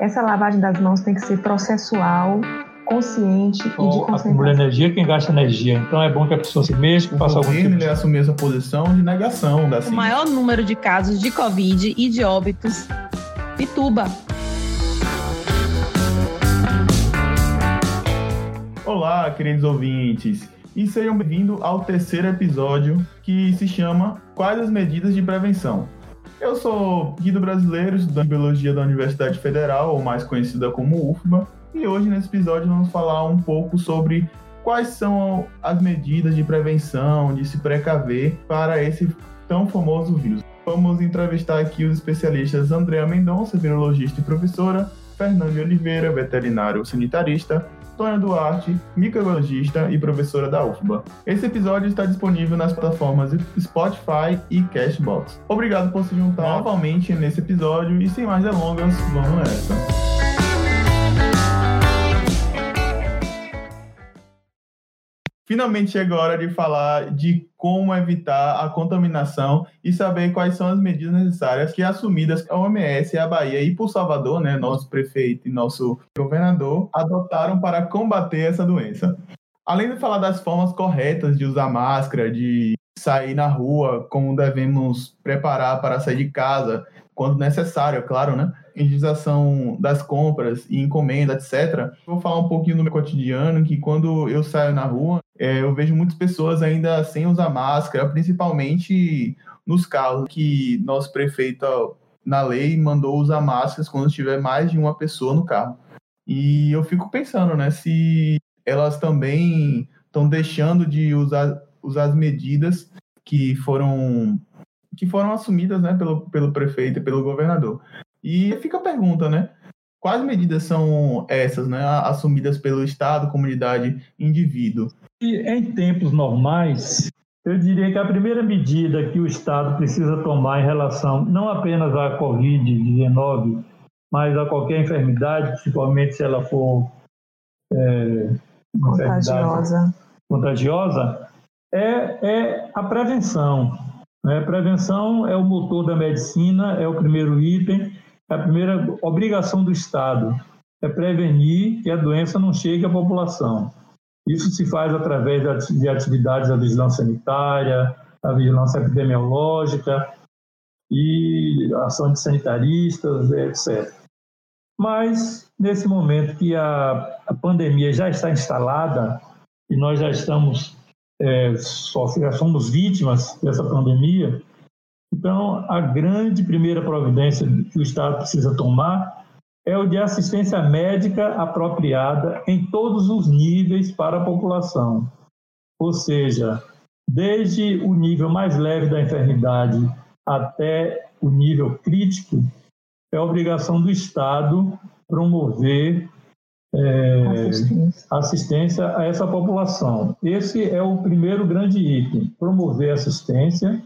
essa lavagem das mãos tem que ser processual, consciente então, e de concentração. Acumula energia quem gasta energia. Então é bom que a pessoa se mexa, que faça algum tipo de... assumir essa posição de negação da O maior número de casos de Covid e de óbitos, Pituba. Olá, queridos ouvintes, e sejam bem-vindos ao terceiro episódio que se chama Quais as medidas de prevenção? Eu sou Guido Brasileiro, estudante de Biologia da Universidade Federal, ou mais conhecida como UFBA, e hoje nesse episódio vamos falar um pouco sobre quais são as medidas de prevenção, de se precaver para esse tão famoso vírus. Vamos entrevistar aqui os especialistas Andréa Mendonça, virologista e professora, Fernando Oliveira, veterinário sanitarista, Tônia Duarte, microbiologista e professora da UFBA. Esse episódio está disponível nas plataformas Spotify e Cashbox. Obrigado por se juntar novamente nesse episódio e sem mais delongas, vamos nessa. Finalmente chegou a hora de falar de como evitar a contaminação e saber quais são as medidas necessárias que assumidas a OMS, a Bahia e por Salvador, né, nosso prefeito e nosso governador, adotaram para combater essa doença. Além de falar das formas corretas de usar máscara, de sair na rua, como devemos preparar para sair de casa, quando necessário, é claro, né? Higienização das compras e encomenda, etc. Vou falar um pouquinho do meu cotidiano, que quando eu saio na rua, é, eu vejo muitas pessoas ainda sem usar máscara, principalmente nos carros, que nosso prefeito, na lei, mandou usar máscaras quando tiver mais de uma pessoa no carro. E eu fico pensando, né, se elas também estão deixando de usar, usar as medidas que foram que foram assumidas né, pelo, pelo prefeito e pelo governador. E fica a pergunta, né? Quais medidas são essas, né, assumidas pelo Estado, comunidade, indivíduo? Em tempos normais, eu diria que a primeira medida que o Estado precisa tomar em relação não apenas à Covid-19, mas a qualquer enfermidade, principalmente se ela for é, contagiosa, contagiosa é, é a prevenção. Né? Prevenção é o motor da medicina, é o primeiro item, é a primeira obrigação do Estado é prevenir que a doença não chegue à população. Isso se faz através de atividades da vigilância sanitária, da vigilância epidemiológica e ação de sanitaristas, etc. Mas, nesse momento que a, a pandemia já está instalada e nós já estamos, é, já somos vítimas dessa pandemia, então a grande primeira providência que o Estado precisa tomar é o de assistência médica apropriada em todos os níveis para a população. Ou seja, desde o nível mais leve da enfermidade até o nível crítico, é obrigação do Estado promover é, assistência. assistência a essa população. Esse é o primeiro grande item: promover assistência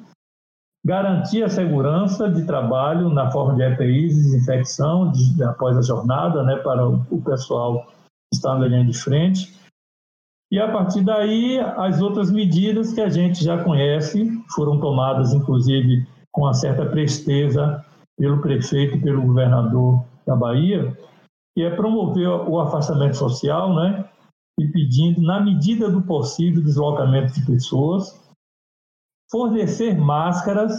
garantir a segurança de trabalho na forma de EPIs, desinfecção de, após a jornada, né, para o, o pessoal que está na linha de frente. E a partir daí, as outras medidas que a gente já conhece foram tomadas, inclusive, com uma certa presteza pelo prefeito e pelo governador da Bahia, que é promover o afastamento social, né, e pedindo, na medida do possível, deslocamento de pessoas, fornecer máscaras,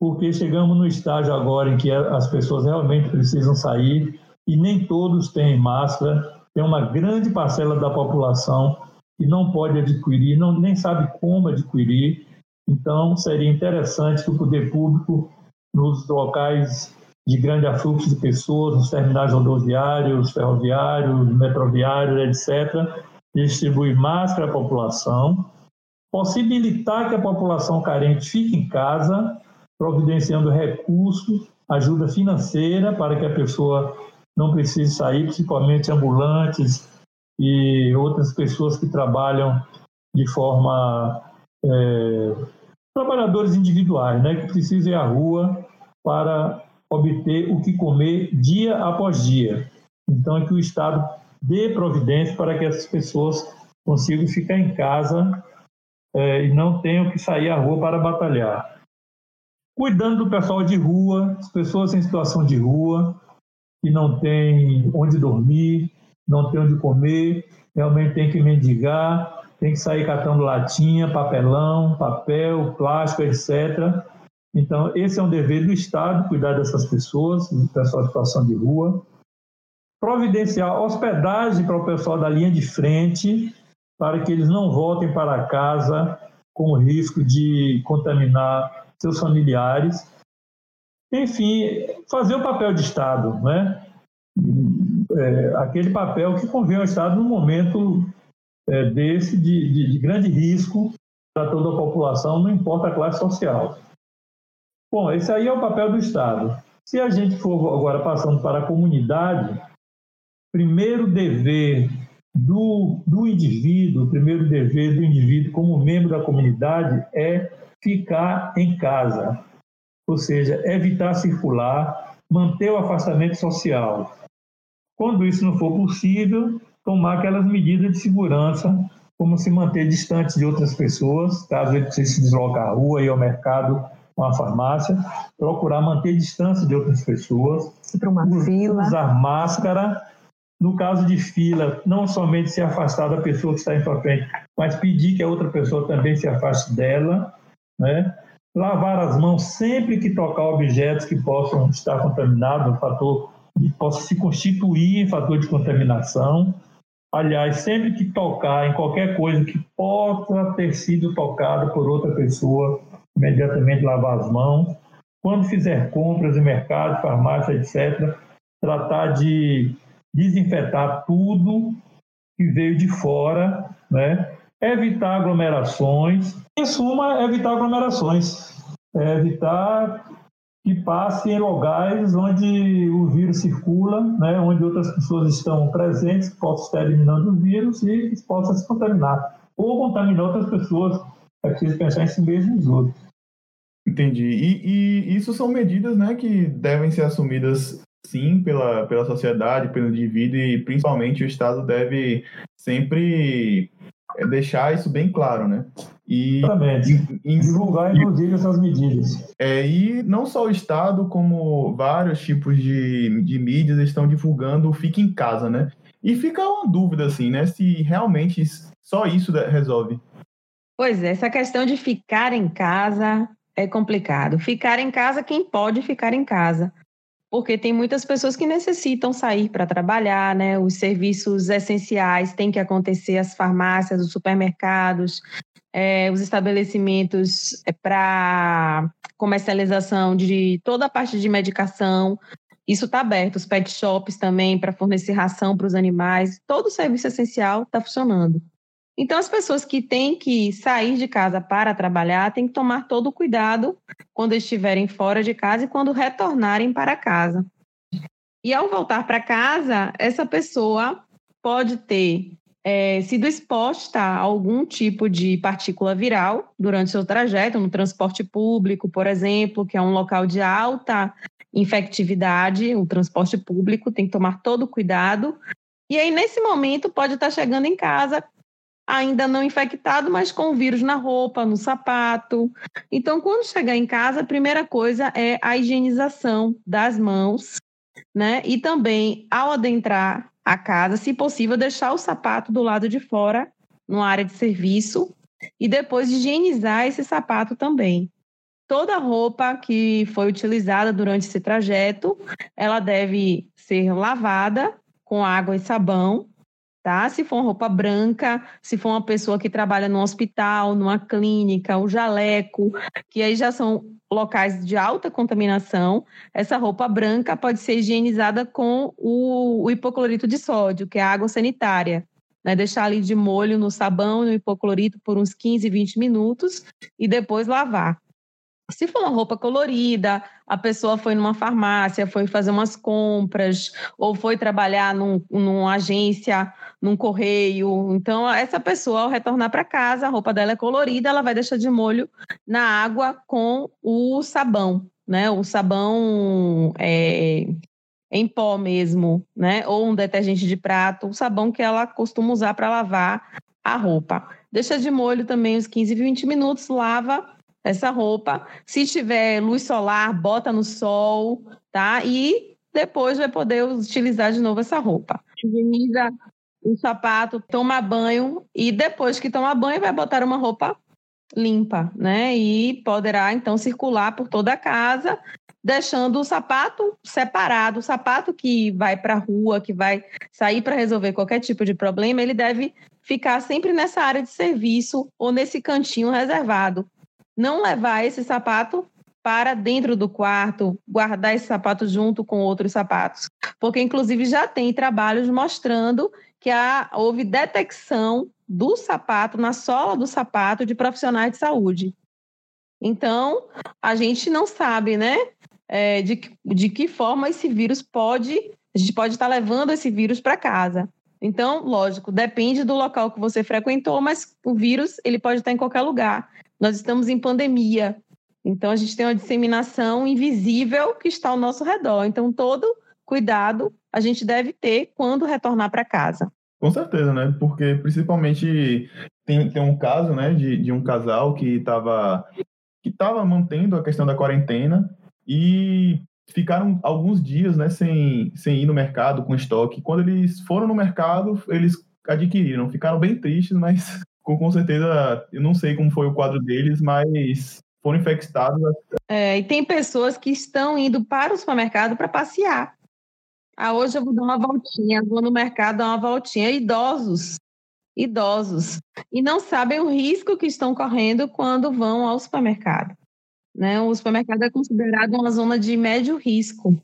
porque chegamos no estágio agora em que as pessoas realmente precisam sair e nem todos têm máscara. Tem uma grande parcela da população que não pode adquirir, não, nem sabe como adquirir. Então, seria interessante que o poder público, nos locais de grande afluxo de pessoas, nos terminais rodoviários, ferroviários, metroviários, etc., distribuir máscara à população possibilitar que a população carente fique em casa, providenciando recursos, ajuda financeira para que a pessoa não precise sair, principalmente ambulantes e outras pessoas que trabalham de forma é, trabalhadores individuais, né, que precisam ir à rua para obter o que comer dia após dia. Então, é que o Estado dê providência para que essas pessoas consigam ficar em casa é, e não tenham que sair à rua para batalhar. Cuidando do pessoal de rua, as pessoas em situação de rua, que não tem onde dormir, não tem onde comer, realmente tem que mendigar, tem que sair catando latinha, papelão, papel, plástico, etc. Então, esse é um dever do Estado, cuidar dessas pessoas, do pessoal em situação de rua. Providenciar hospedagem para o pessoal da linha de frente, para que eles não voltem para casa com o risco de contaminar seus familiares. Enfim, fazer o papel de Estado, né? É, aquele papel que convém ao Estado num momento é, desse de, de, de grande risco para toda a população, não importa a classe social. Bom, esse aí é o papel do Estado. Se a gente for agora passando para a comunidade, primeiro dever do, do indivíduo, o primeiro dever do indivíduo como membro da comunidade é ficar em casa, ou seja, evitar circular, manter o afastamento social. Quando isso não for possível, tomar aquelas medidas de segurança, como se manter distante de outras pessoas, caso ele precise se deslocar à rua, ir ao mercado, uma farmácia, procurar manter distância de outras pessoas, uma fila, usar máscara no caso de fila, não somente se afastar da pessoa que está em sua frente, mas pedir que a outra pessoa também se afaste dela, né? Lavar as mãos sempre que tocar objetos que possam estar contaminados, um fator que possa se constituir em fator de contaminação. Aliás, sempre que tocar em qualquer coisa que possa ter sido tocada por outra pessoa, imediatamente lavar as mãos. Quando fizer compras em mercado, farmácia, etc., tratar de desinfetar tudo que veio de fora, né? evitar aglomerações. Em suma, evitar aglomerações, é evitar que passe em locais onde o vírus circula, né? onde outras pessoas estão presentes, que possam estar eliminando o vírus e que possam se contaminar. Ou contaminar outras pessoas. É preciso pensar em si mesmo e nos outros. Entendi. E, e, isso são medidas né, que devem ser assumidas sim pela, pela sociedade, pelo indivíduo e principalmente o Estado deve sempre é, deixar isso bem claro, né? E Exatamente. Em, divulgar inclusive essas medidas. É, e não só o Estado, como vários tipos de, de mídias estão divulgando o fique em casa, né? E fica uma dúvida assim, né? Se realmente só isso resolve. Pois é, essa questão de ficar em casa é complicado. Ficar em casa, quem pode ficar em casa? Porque tem muitas pessoas que necessitam sair para trabalhar, né? Os serviços essenciais têm que acontecer, as farmácias, os supermercados, é, os estabelecimentos é, para comercialização de toda a parte de medicação. Isso está aberto, os pet shops também para fornecer ração para os animais, todo o serviço essencial está funcionando. Então, as pessoas que têm que sair de casa para trabalhar têm que tomar todo o cuidado quando estiverem fora de casa e quando retornarem para casa. E ao voltar para casa, essa pessoa pode ter é, sido exposta a algum tipo de partícula viral durante seu trajeto, no transporte público, por exemplo, que é um local de alta infectividade, o transporte público tem que tomar todo o cuidado. E aí, nesse momento, pode estar chegando em casa ainda não infectado, mas com o vírus na roupa, no sapato. Então, quando chegar em casa, a primeira coisa é a higienização das mãos, né? E também, ao adentrar a casa, se possível, deixar o sapato do lado de fora, numa área de serviço, e depois higienizar esse sapato também. Toda roupa que foi utilizada durante esse trajeto, ela deve ser lavada com água e sabão tá? Se for roupa branca, se for uma pessoa que trabalha no hospital, numa clínica, o jaleco, que aí já são locais de alta contaminação, essa roupa branca pode ser higienizada com o, o hipoclorito de sódio, que é a água sanitária. Né, deixar ali de molho no sabão, no hipoclorito por uns 15, 20 minutos e depois lavar. Se for uma roupa colorida, a pessoa foi numa farmácia, foi fazer umas compras, ou foi trabalhar num, numa agência, num correio. Então, essa pessoa, ao retornar para casa, a roupa dela é colorida, ela vai deixar de molho na água com o sabão, né? O sabão é, em pó mesmo, né? Ou um detergente de prato, o sabão que ela costuma usar para lavar a roupa. Deixa de molho também uns 15, 20 minutos, lava essa roupa. Se tiver luz solar, bota no sol, tá? E depois vai poder utilizar de novo essa roupa. Higieniza o sapato, toma banho e depois que toma banho vai botar uma roupa limpa, né? E poderá então circular por toda a casa, deixando o sapato separado. O sapato que vai para a rua, que vai sair para resolver qualquer tipo de problema, ele deve ficar sempre nessa área de serviço ou nesse cantinho reservado. Não levar esse sapato para dentro do quarto, guardar esse sapato junto com outros sapatos. Porque, inclusive, já tem trabalhos mostrando que há, houve detecção do sapato, na sola do sapato, de profissionais de saúde. Então, a gente não sabe, né, é, de, de que forma esse vírus pode, a gente pode estar levando esse vírus para casa. Então, lógico, depende do local que você frequentou, mas o vírus ele pode estar em qualquer lugar. Nós estamos em pandemia, então a gente tem uma disseminação invisível que está ao nosso redor. Então, todo cuidado a gente deve ter quando retornar para casa. Com certeza, né? Porque principalmente tem, tem um caso, né, de, de um casal que estava que tava mantendo a questão da quarentena e ficaram alguns dias, né, sem, sem ir no mercado com estoque. Quando eles foram no mercado, eles adquiriram. Ficaram bem tristes, mas com, com certeza, eu não sei como foi o quadro deles, mas foram infectados. É, e tem pessoas que estão indo para o supermercado para passear. Ah, hoje eu vou dar uma voltinha, vou no mercado dar uma voltinha. Idosos, idosos, e não sabem o risco que estão correndo quando vão ao supermercado. Né? O supermercado é considerado uma zona de médio risco,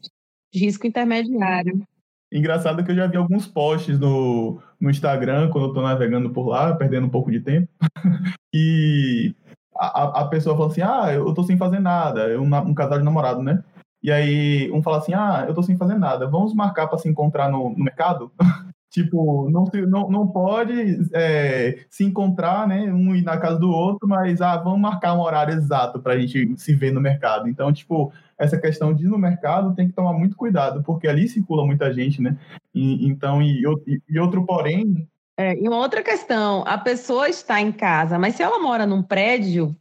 de risco intermediário. Engraçado que eu já vi alguns posts no, no Instagram, quando eu estou navegando por lá, perdendo um pouco de tempo, e a, a pessoa fala assim, ah, eu tô sem fazer nada, um, um casal de namorado, né? E aí um fala assim, ah, eu tô sem fazer nada, vamos marcar para se encontrar no, no mercado? tipo, não, não, não pode é, se encontrar, né, um ir na casa do outro, mas, ah, vamos marcar um horário exato pra gente se ver no mercado. Então, tipo, essa questão de ir no mercado tem que tomar muito cuidado, porque ali circula muita gente, né? E, então, e, e outro porém, é, e uma outra questão, a pessoa está em casa, mas se ela mora num prédio,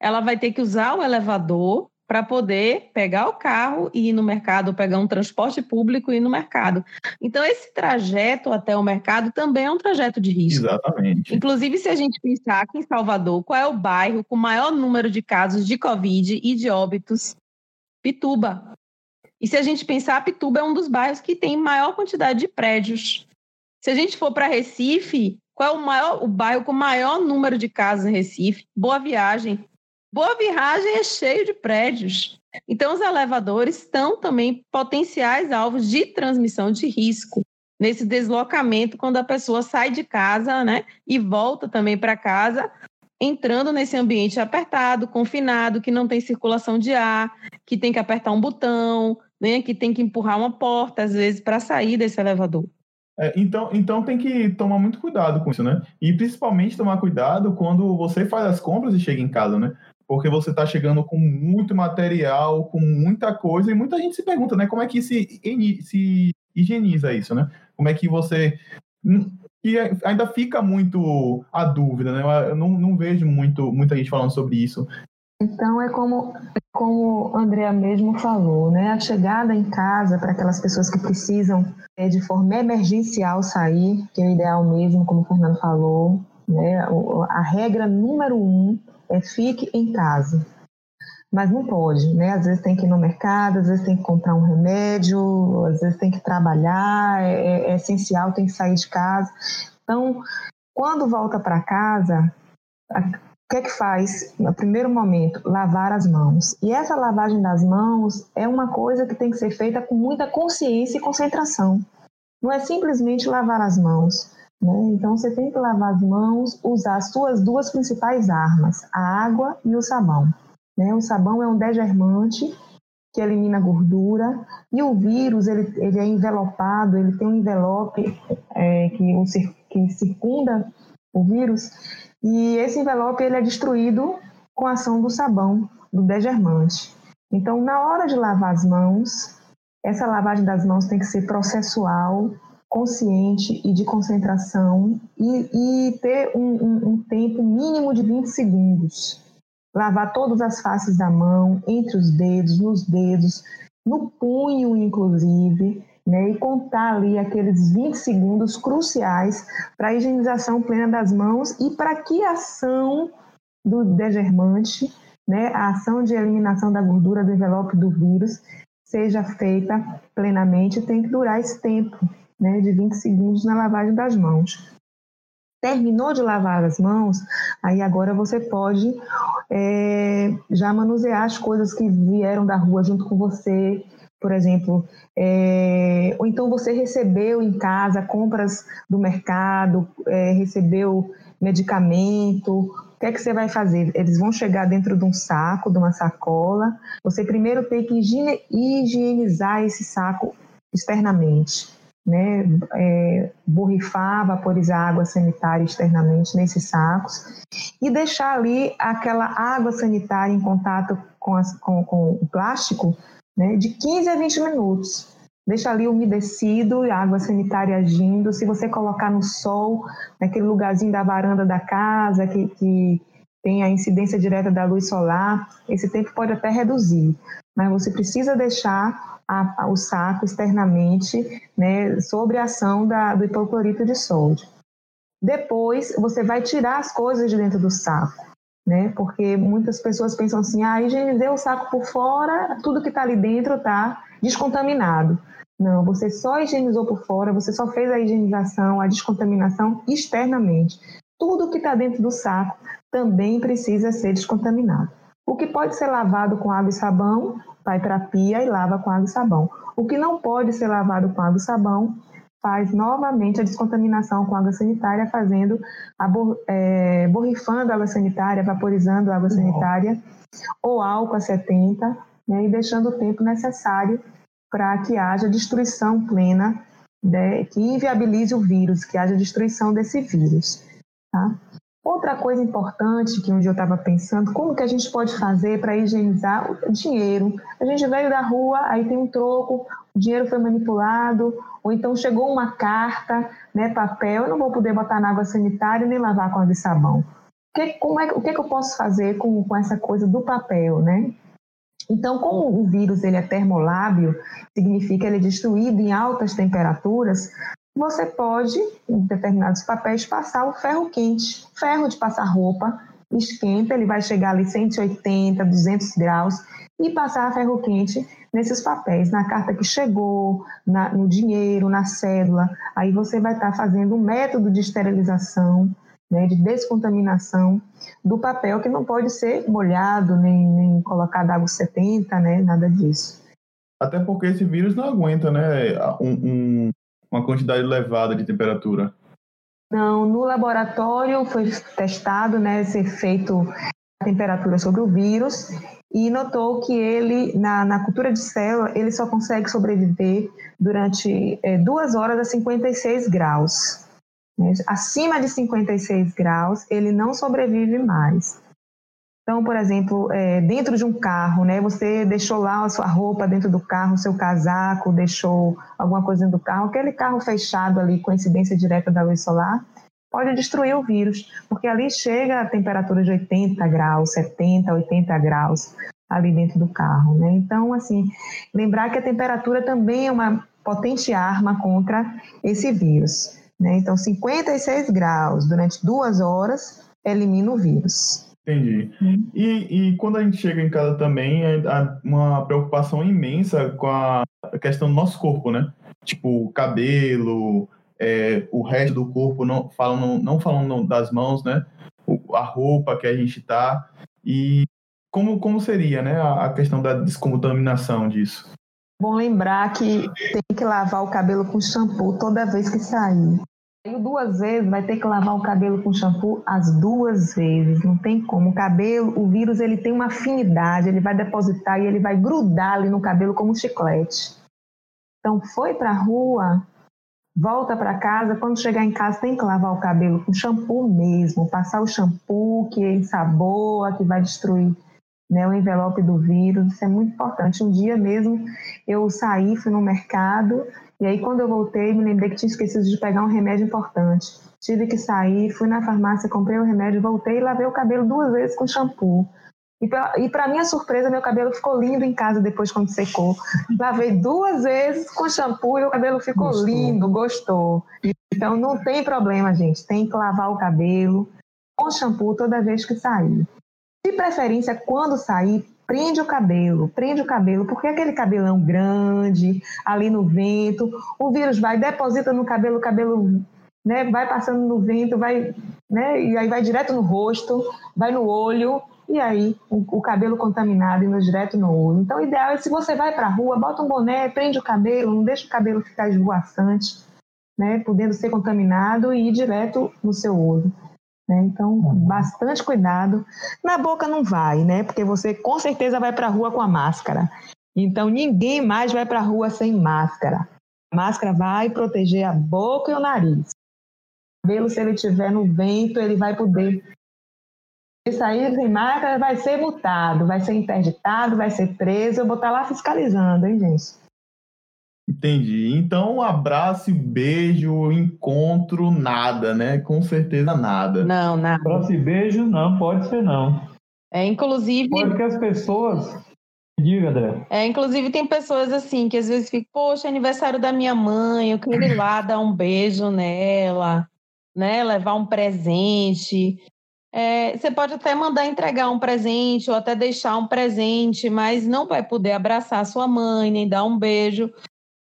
ela vai ter que usar o elevador para poder pegar o carro e ir no mercado, pegar um transporte público e ir no mercado. Então, esse trajeto até o mercado também é um trajeto de risco. Exatamente. Inclusive, se a gente pensar aqui em Salvador, qual é o bairro com maior número de casos de Covid e de óbitos? Pituba. E se a gente pensar, Pituba é um dos bairros que tem maior quantidade de prédios. Se a gente for para Recife, qual é o maior o bairro com maior número de casas em Recife? Boa Viagem. Boa Viagem é cheio de prédios. Então, os elevadores estão também potenciais alvos de transmissão de risco nesse deslocamento quando a pessoa sai de casa, né, e volta também para casa, entrando nesse ambiente apertado, confinado, que não tem circulação de ar, que tem que apertar um botão, né, que tem que empurrar uma porta às vezes para sair desse elevador. É, então, então tem que tomar muito cuidado com isso, né? E principalmente tomar cuidado quando você faz as compras e chega em casa, né? Porque você está chegando com muito material, com muita coisa, e muita gente se pergunta, né? Como é que se, se higieniza isso, né? Como é que você. E ainda fica muito a dúvida, né? Eu não, não vejo muito, muita gente falando sobre isso. Então é como, como Andrea mesmo falou, né? A chegada em casa para aquelas pessoas que precisam é, de forma emergencial sair, que é o ideal mesmo, como o Fernando falou, né? A regra número um é fique em casa. Mas não pode, né? Às vezes tem que ir no mercado, às vezes tem que comprar um remédio, às vezes tem que trabalhar, é, é essencial, tem que sair de casa. Então, quando volta para casa, que é que faz, no primeiro momento, lavar as mãos. E essa lavagem das mãos é uma coisa que tem que ser feita com muita consciência e concentração. Não é simplesmente lavar as mãos. Né? Então, você tem que lavar as mãos, usar as suas duas principais armas, a água e o sabão. Né? O sabão é um degermante que elimina gordura e o vírus ele, ele é envelopado, ele tem um envelope é, que, o, que circunda o vírus e esse envelope ele é destruído com a ação do sabão, do degermante. Então, na hora de lavar as mãos, essa lavagem das mãos tem que ser processual, consciente e de concentração e, e ter um, um, um tempo mínimo de 20 segundos. Lavar todas as faces da mão, entre os dedos, nos dedos, no punho, inclusive, né, e contar ali aqueles 20 segundos cruciais para a higienização plena das mãos e para que a ação do degermante, né, a ação de eliminação da gordura do envelope do vírus, seja feita plenamente, tem que durar esse tempo, né, de 20 segundos na lavagem das mãos. Terminou de lavar as mãos, aí agora você pode é, já manusear as coisas que vieram da rua junto com você, por exemplo, é, ou então você recebeu em casa compras do mercado, é, recebeu medicamento, o que é que você vai fazer? Eles vão chegar dentro de um saco, de uma sacola. Você primeiro tem que higienizar esse saco externamente, né? É, borrifar, vaporizar água sanitária externamente nesses sacos e deixar ali aquela água sanitária em contato com, as, com, com o plástico né, de 15 a 20 minutos. Deixa ali umedecido, água sanitária agindo. Se você colocar no sol, naquele lugarzinho da varanda da casa, que, que tem a incidência direta da luz solar, esse tempo pode até reduzir. Mas você precisa deixar a, a, o saco externamente né, sobre a ação da, do hipoclorito de sódio. Depois, você vai tirar as coisas de dentro do saco né? Porque muitas pessoas pensam assim, ah, higienizei o saco por fora, tudo que está ali dentro está descontaminado. Não, você só higienizou por fora, você só fez a higienização, a descontaminação externamente. Tudo que está dentro do saco também precisa ser descontaminado. O que pode ser lavado com água e sabão, vai para a pia e lava com água e sabão. O que não pode ser lavado com água e sabão, faz novamente a descontaminação com água sanitária, fazendo a, é, borrifando a água sanitária, vaporizando a água sanitária, ou álcool a 70, né, e deixando o tempo necessário para que haja destruição plena, né, que inviabilize o vírus, que haja destruição desse vírus. Tá? Outra coisa importante que um dia eu estava pensando, como que a gente pode fazer para higienizar o dinheiro? A gente veio da rua, aí tem um troco, o dinheiro foi manipulado, ou então chegou uma carta, né, papel, eu não vou poder botar na água sanitária nem lavar com água e sabão. Que, como é, o que, que eu posso fazer com, com essa coisa do papel, né? Então, como o vírus ele é termolábil, significa ele é destruído em altas temperaturas, você pode, em determinados papéis, passar o ferro quente, ferro de passar roupa, esquenta, ele vai chegar ali 180, 200 graus, e passar ferro quente nesses papéis, na carta que chegou, na, no dinheiro, na cédula. Aí você vai estar fazendo um método de esterilização, né, de descontaminação do papel, que não pode ser molhado, nem, nem colocado água 70, né, nada disso. Até porque esse vírus não aguenta né, um, um uma quantidade elevada de temperatura? Não, no laboratório foi testado, né, ser feito a temperatura sobre o vírus e notou que ele, na, na cultura de célula, ele só consegue sobreviver durante é, 2 horas a 56 graus. Acima de 56 graus, ele não sobrevive mais. Então, por exemplo, é, dentro de um carro, né, você deixou lá a sua roupa dentro do carro, seu casaco, deixou alguma coisa dentro do carro, aquele carro fechado ali com incidência direta da luz solar, pode destruir o vírus, porque ali chega a temperatura de 80 graus, 70, 80 graus ali dentro do carro, né? Então, assim, lembrar que a temperatura também é uma potente arma contra esse vírus, né? Então, 56 graus durante duas horas elimina o vírus. Entendi. Hum. E, e quando a gente chega em casa também, é uma preocupação imensa com a questão do nosso corpo, né? Tipo, cabelo, é, o resto do corpo, não falando, não falando das mãos, né? A roupa que a gente tá. E como, como seria, né? A questão da descontaminação disso. Bom lembrar que tem que lavar o cabelo com shampoo toda vez que sair. Saiu duas vezes, vai ter que lavar o cabelo com shampoo as duas vezes. Não tem como. O cabelo, o vírus, ele tem uma afinidade, ele vai depositar e ele vai grudar ali no cabelo como um chiclete. Então, foi para a rua, volta para casa. Quando chegar em casa, tem que lavar o cabelo com shampoo mesmo. Passar o shampoo que ensaboa, que vai destruir né, o envelope do vírus. Isso é muito importante. Um dia mesmo eu saí, fui no mercado e aí, quando eu voltei, me lembrei que tinha esquecido de pegar um remédio importante. Tive que sair, fui na farmácia, comprei o remédio, voltei e lavei o cabelo duas vezes com shampoo. E para minha surpresa, meu cabelo ficou lindo em casa depois quando secou. Lavei duas vezes com shampoo e o cabelo ficou gostou. lindo, gostou. Então não tem problema, gente. Tem que lavar o cabelo com shampoo toda vez que sair. De preferência, quando sair, prende o cabelo, prende o cabelo, porque aquele cabelão grande, ali no vento, o vírus vai, deposita no cabelo, o cabelo né, vai passando no vento, vai, né, e aí vai direto no rosto, vai no olho, e aí o, o, cabelo contaminado indo direto no olho. Então, o ideal é se você vai para a rua, bota um boné, prende o cabelo, não deixa o cabelo ficar esvoaçante, né, podendo ser contaminado e ir direto no seu olho. Né? Então, uhum. bastante cuidado. Na boca não vai, né? Porque você com certeza vai para a rua com a máscara. Então, ninguém mais vai para a rua sem máscara. A máscara vai proteger a boca e o nariz. O cabelo, se ele estiver no vento, ele vai poder se sair sem máscara, vai ser multado, vai ser interditado, vai ser preso. Eu vou estar lá fiscalizando, hein, gente? Entendi. Então, abraço, beijo, encontro, nada, né? Com certeza nada. Não, nada. Abraço e beijo, não, pode ser não. É, inclusive. Pode que as pessoas. Diga, André. É, inclusive tem pessoas assim que às vezes ficam, poxa, aniversário da minha mãe, eu quero ir lá dar um beijo nela, né? Levar um presente. É, você pode até mandar entregar um presente ou até deixar um presente, mas não vai poder abraçar sua mãe nem dar um beijo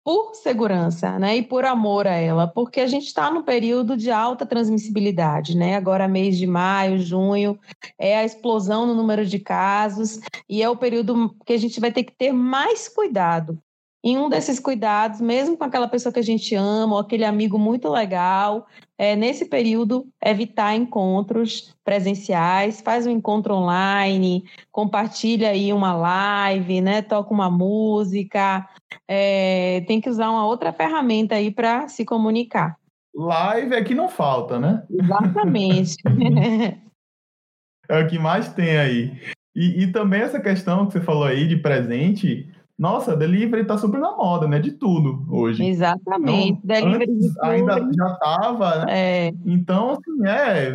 por segurança, né, e por amor a ela, porque a gente está no período de alta transmissibilidade, né? Agora mês de maio, junho é a explosão no número de casos e é o período que a gente vai ter que ter mais cuidado em um desses cuidados, mesmo com aquela pessoa que a gente ama, ou aquele amigo muito legal, é, nesse período, evitar encontros presenciais, faz um encontro online, compartilha aí uma live, né, toca uma música, é, tem que usar uma outra ferramenta aí para se comunicar. Live é que não falta, né? Exatamente. é o que mais tem aí. E, e também essa questão que você falou aí de presente, nossa, delivery tá super na moda, né? De tudo hoje. Exatamente. Então, delivery de tudo. ainda já tava, né? É. Então, assim, é.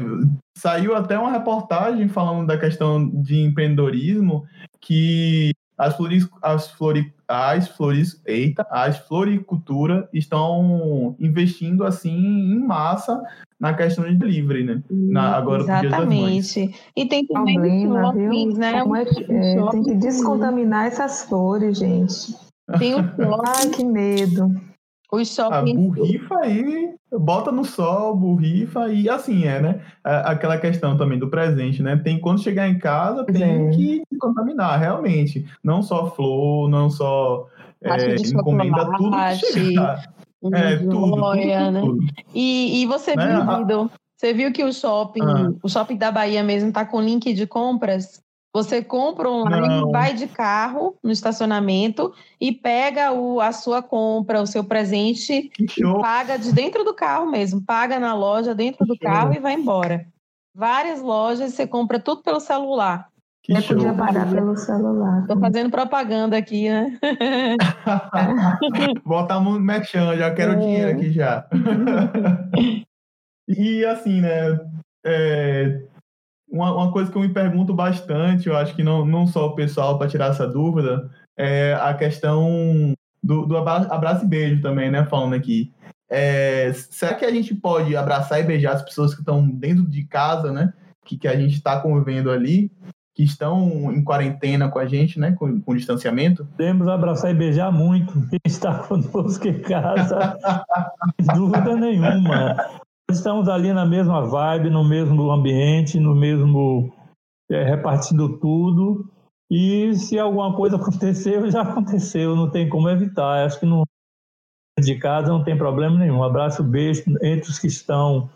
Saiu até uma reportagem falando da questão de empreendedorismo que as floris, as flori, as floris, eita, as floricultura estão investindo assim em massa na questão de delivery, né? Na, agora Exatamente. E tem também Problema, shoppings, né? É, é, tem que descontaminar essas flores, gente. Tem o Ai, que medo. Os shoppings. A borrifa aí, bota no sol, borrifa e assim é, né? Aquela questão também do presente, né? Tem quando chegar em casa, tem é. que contaminar, realmente. Não só flor, não só é, encomenda, tudo que chegar. É, tudo, tudo, né? tudo, E, e você né? viu, você viu que o shopping, ah. o shopping da Bahia mesmo tá com link de compras? Você compra online, Não. vai de carro no estacionamento e pega o, a sua compra, o seu presente, e paga de dentro do carro mesmo, paga na loja dentro do carro e vai embora. Várias lojas você compra tudo pelo celular. Que Eu podia pagar pelo celular. Tô fazendo propaganda aqui, né? Bota muito mexendo, já quero é. dinheiro aqui já. e assim, né? É, uma, uma, coisa que eu me pergunto bastante, eu acho que não, não só o pessoal para tirar essa dúvida, é a questão do, do abraço e beijo também, né? Falando aqui. É, será que a gente pode abraçar e beijar as pessoas que estão dentro de casa, né? Que, que a gente está convivendo ali? Que estão em quarentena com a gente, né, com, com distanciamento? Podemos abraçar e beijar muito quem está conosco em casa, sem dúvida nenhuma. Estamos ali na mesma vibe, no mesmo ambiente, no mesmo é, repartindo tudo. E se alguma coisa aconteceu, já aconteceu, não tem como evitar. Acho que não de casa não tem problema nenhum. Um abraço, beijo entre os que estão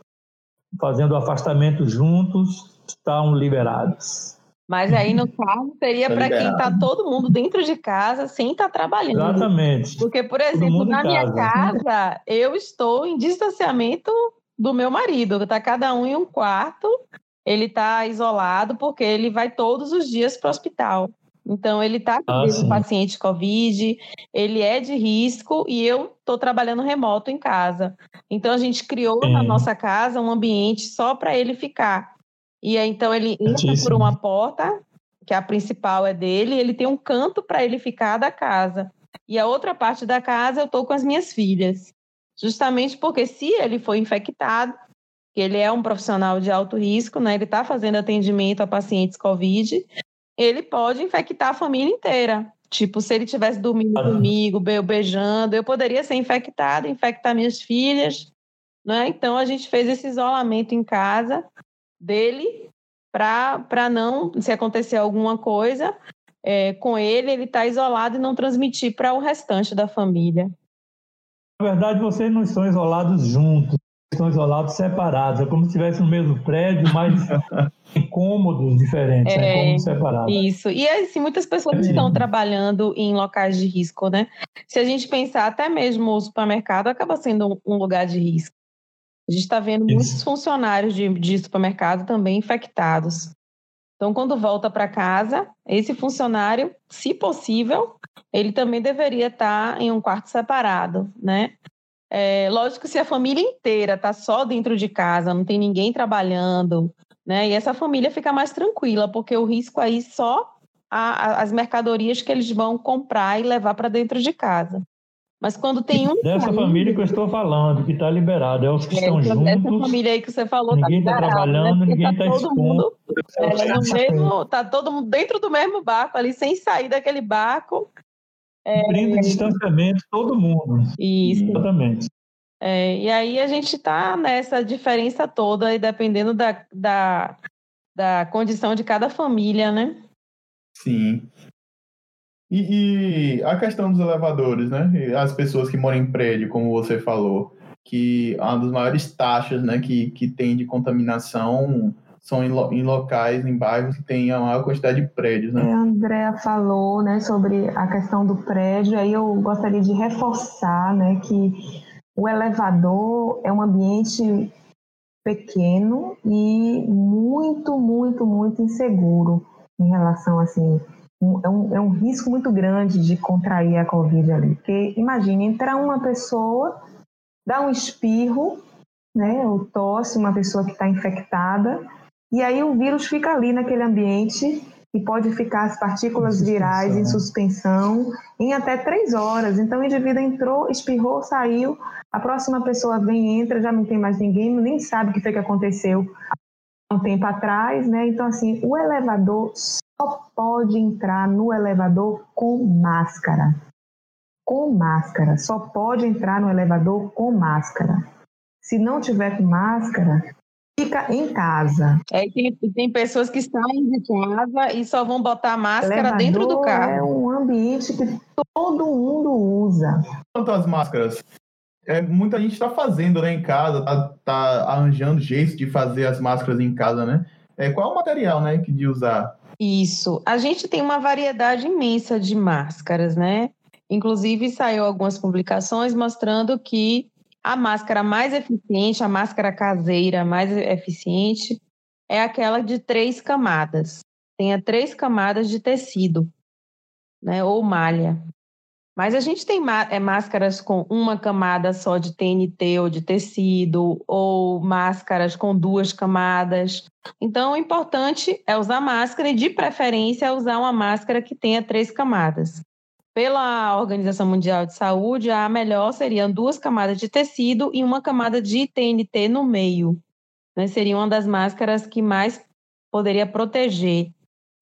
fazendo afastamento juntos, estão liberados. Mas aí, no caso, seria para quem está todo mundo dentro de casa sem estar tá trabalhando. Exatamente. Porque, por exemplo, na minha casa, eu estou em distanciamento do meu marido. Está cada um em um quarto. Ele está isolado porque ele vai todos os dias para o hospital. Então, ele está com ah, um paciente Covid, ele é de risco e eu estou trabalhando remoto em casa. Então, a gente criou sim. na nossa casa um ambiente só para ele ficar. E aí, então ele entra por uma porta, que a principal é dele, ele tem um canto para ele ficar da casa. E a outra parte da casa eu estou com as minhas filhas. Justamente porque se ele for infectado, que ele é um profissional de alto risco, né? Ele está fazendo atendimento a pacientes COVID, ele pode infectar a família inteira. Tipo, se ele tivesse dormindo comigo, beijando, eu poderia ser infectada, infectar minhas filhas, né? Então a gente fez esse isolamento em casa dele para não, se acontecer alguma coisa é, com ele, ele está isolado e não transmitir para o restante da família. Na verdade, vocês não estão isolados juntos, estão isolados separados. É como se estivesse no mesmo prédio, mas em cômodos diferentes, é, né? cômodos separados. Isso. E assim, muitas pessoas é. estão trabalhando em locais de risco, né? Se a gente pensar, até mesmo o supermercado acaba sendo um lugar de risco. A gente está vendo Isso. muitos funcionários de, de supermercado também infectados. Então, quando volta para casa, esse funcionário, se possível, ele também deveria estar tá em um quarto separado, né? É, lógico, se a família inteira está só dentro de casa, não tem ninguém trabalhando, né? E essa família fica mais tranquila, porque o risco aí só a, as mercadorias que eles vão comprar e levar para dentro de casa. Mas quando tem um. Dessa família que eu estou falando, que está liberado, é os que é, estão juntos. Essa família aí que você falou, tá ninguém está né? trabalhando, né? ninguém está tá todo mundo é, no mesmo, tá todo mundo dentro do mesmo barco ali, sem sair daquele barco. É... Cumprindo distanciamento, todo mundo. Isso. Exatamente. É, e aí a gente está nessa diferença toda, e dependendo da, da, da condição de cada família, né? Sim. E, e, a questão dos elevadores, né? As pessoas que moram em prédio, como você falou, que uma das maiores taxas né, que, que tem de contaminação são em, lo, em locais, em bairros que tem a maior quantidade de prédios, né? A Andrea falou né, sobre a questão do prédio, aí eu gostaria de reforçar né, que o elevador é um ambiente pequeno e muito, muito, muito inseguro em relação assim é um, é um risco muito grande de contrair a Covid ali. Porque imagine, entrar uma pessoa, dá um espirro, né, ou tosse, uma pessoa que está infectada, e aí o vírus fica ali naquele ambiente e pode ficar as partículas virais em suspensão em até três horas. Então o indivíduo entrou, espirrou, saiu, a próxima pessoa vem, entra, já não tem mais ninguém, nem sabe o que foi que aconteceu um tempo atrás, né? Então assim, o elevador só pode entrar no elevador com máscara. Com máscara. Só pode entrar no elevador com máscara. Se não tiver com máscara, fica em casa. É, tem, tem pessoas que saem de casa e só vão botar máscara elevador dentro do carro. É um ambiente que todo mundo usa. Quantas máscaras? É, muita gente está fazendo né, em casa, está tá arranjando jeitos de fazer as máscaras em casa, né? É, qual é o material né, que de usar? Isso. A gente tem uma variedade imensa de máscaras, né? Inclusive, saiu algumas publicações mostrando que a máscara mais eficiente, a máscara caseira mais eficiente, é aquela de três camadas. Tenha três camadas de tecido, né? Ou malha. Mas a gente tem é, máscaras com uma camada só de TNT ou de tecido, ou máscaras com duas camadas. Então, o importante é usar máscara e, de preferência, usar uma máscara que tenha três camadas. Pela Organização Mundial de Saúde, a melhor seriam duas camadas de tecido e uma camada de TNT no meio. Né? Seria uma das máscaras que mais poderia proteger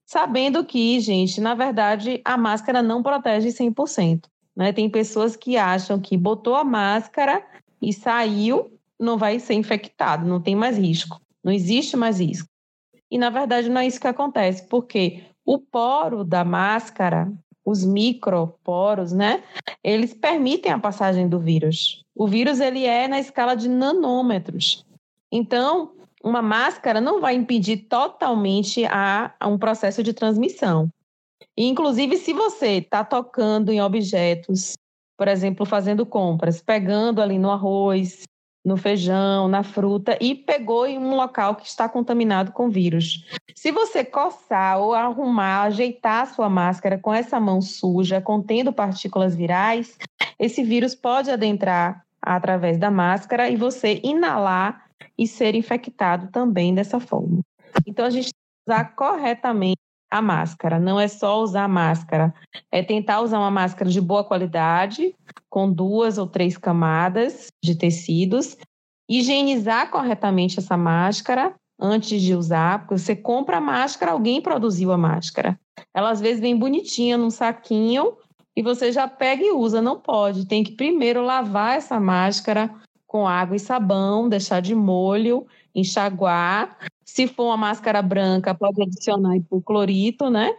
sabendo que, gente, na verdade, a máscara não protege 100%. Né? Tem pessoas que acham que botou a máscara e saiu, não vai ser infectado, não tem mais risco, não existe mais risco. E, na verdade, não é isso que acontece, porque o poro da máscara, os microporos, né? Eles permitem a passagem do vírus. O vírus, ele é na escala de nanômetros. Então, uma máscara não vai impedir totalmente a, a um processo de transmissão. E, inclusive, se você está tocando em objetos, por exemplo, fazendo compras, pegando ali no arroz, no feijão, na fruta e pegou em um local que está contaminado com vírus. Se você coçar ou arrumar, ajeitar a sua máscara com essa mão suja, contendo partículas virais, esse vírus pode adentrar através da máscara e você inalar e ser infectado também dessa forma. Então, a gente tem que usar corretamente a máscara. Não é só usar máscara, é tentar usar uma máscara de boa qualidade, com duas ou três camadas de tecidos, higienizar corretamente essa máscara antes de usar, porque você compra a máscara, alguém produziu a máscara. Ela às vezes vem bonitinha num saquinho e você já pega e usa. Não pode, tem que primeiro lavar essa máscara com água e sabão, deixar de molho, enxaguar. Se for uma máscara branca, pode adicionar hipoclorito, né?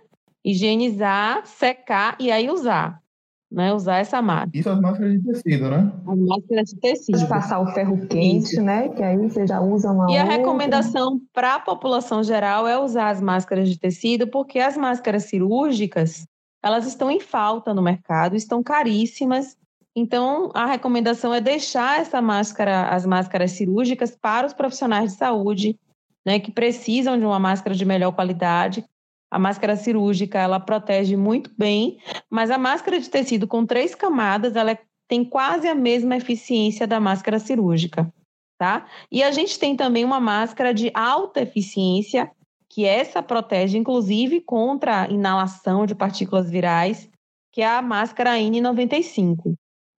Higienizar, secar e aí usar. Né, usar essa máscara. Isso as máscaras de tecido, né? As máscaras de tecido. Pode passar o ferro quente, Isso. né? Que aí você já usa uma. E a outra. recomendação para a população geral é usar as máscaras de tecido, porque as máscaras cirúrgicas elas estão em falta no mercado, estão caríssimas então, a recomendação é deixar essa máscara, as máscaras cirúrgicas para os profissionais de saúde, né, que precisam de uma máscara de melhor qualidade. A máscara cirúrgica, ela protege muito bem, mas a máscara de tecido com três camadas, ela tem quase a mesma eficiência da máscara cirúrgica, tá? E a gente tem também uma máscara de alta eficiência, que essa protege inclusive contra a inalação de partículas virais, que é a máscara N95.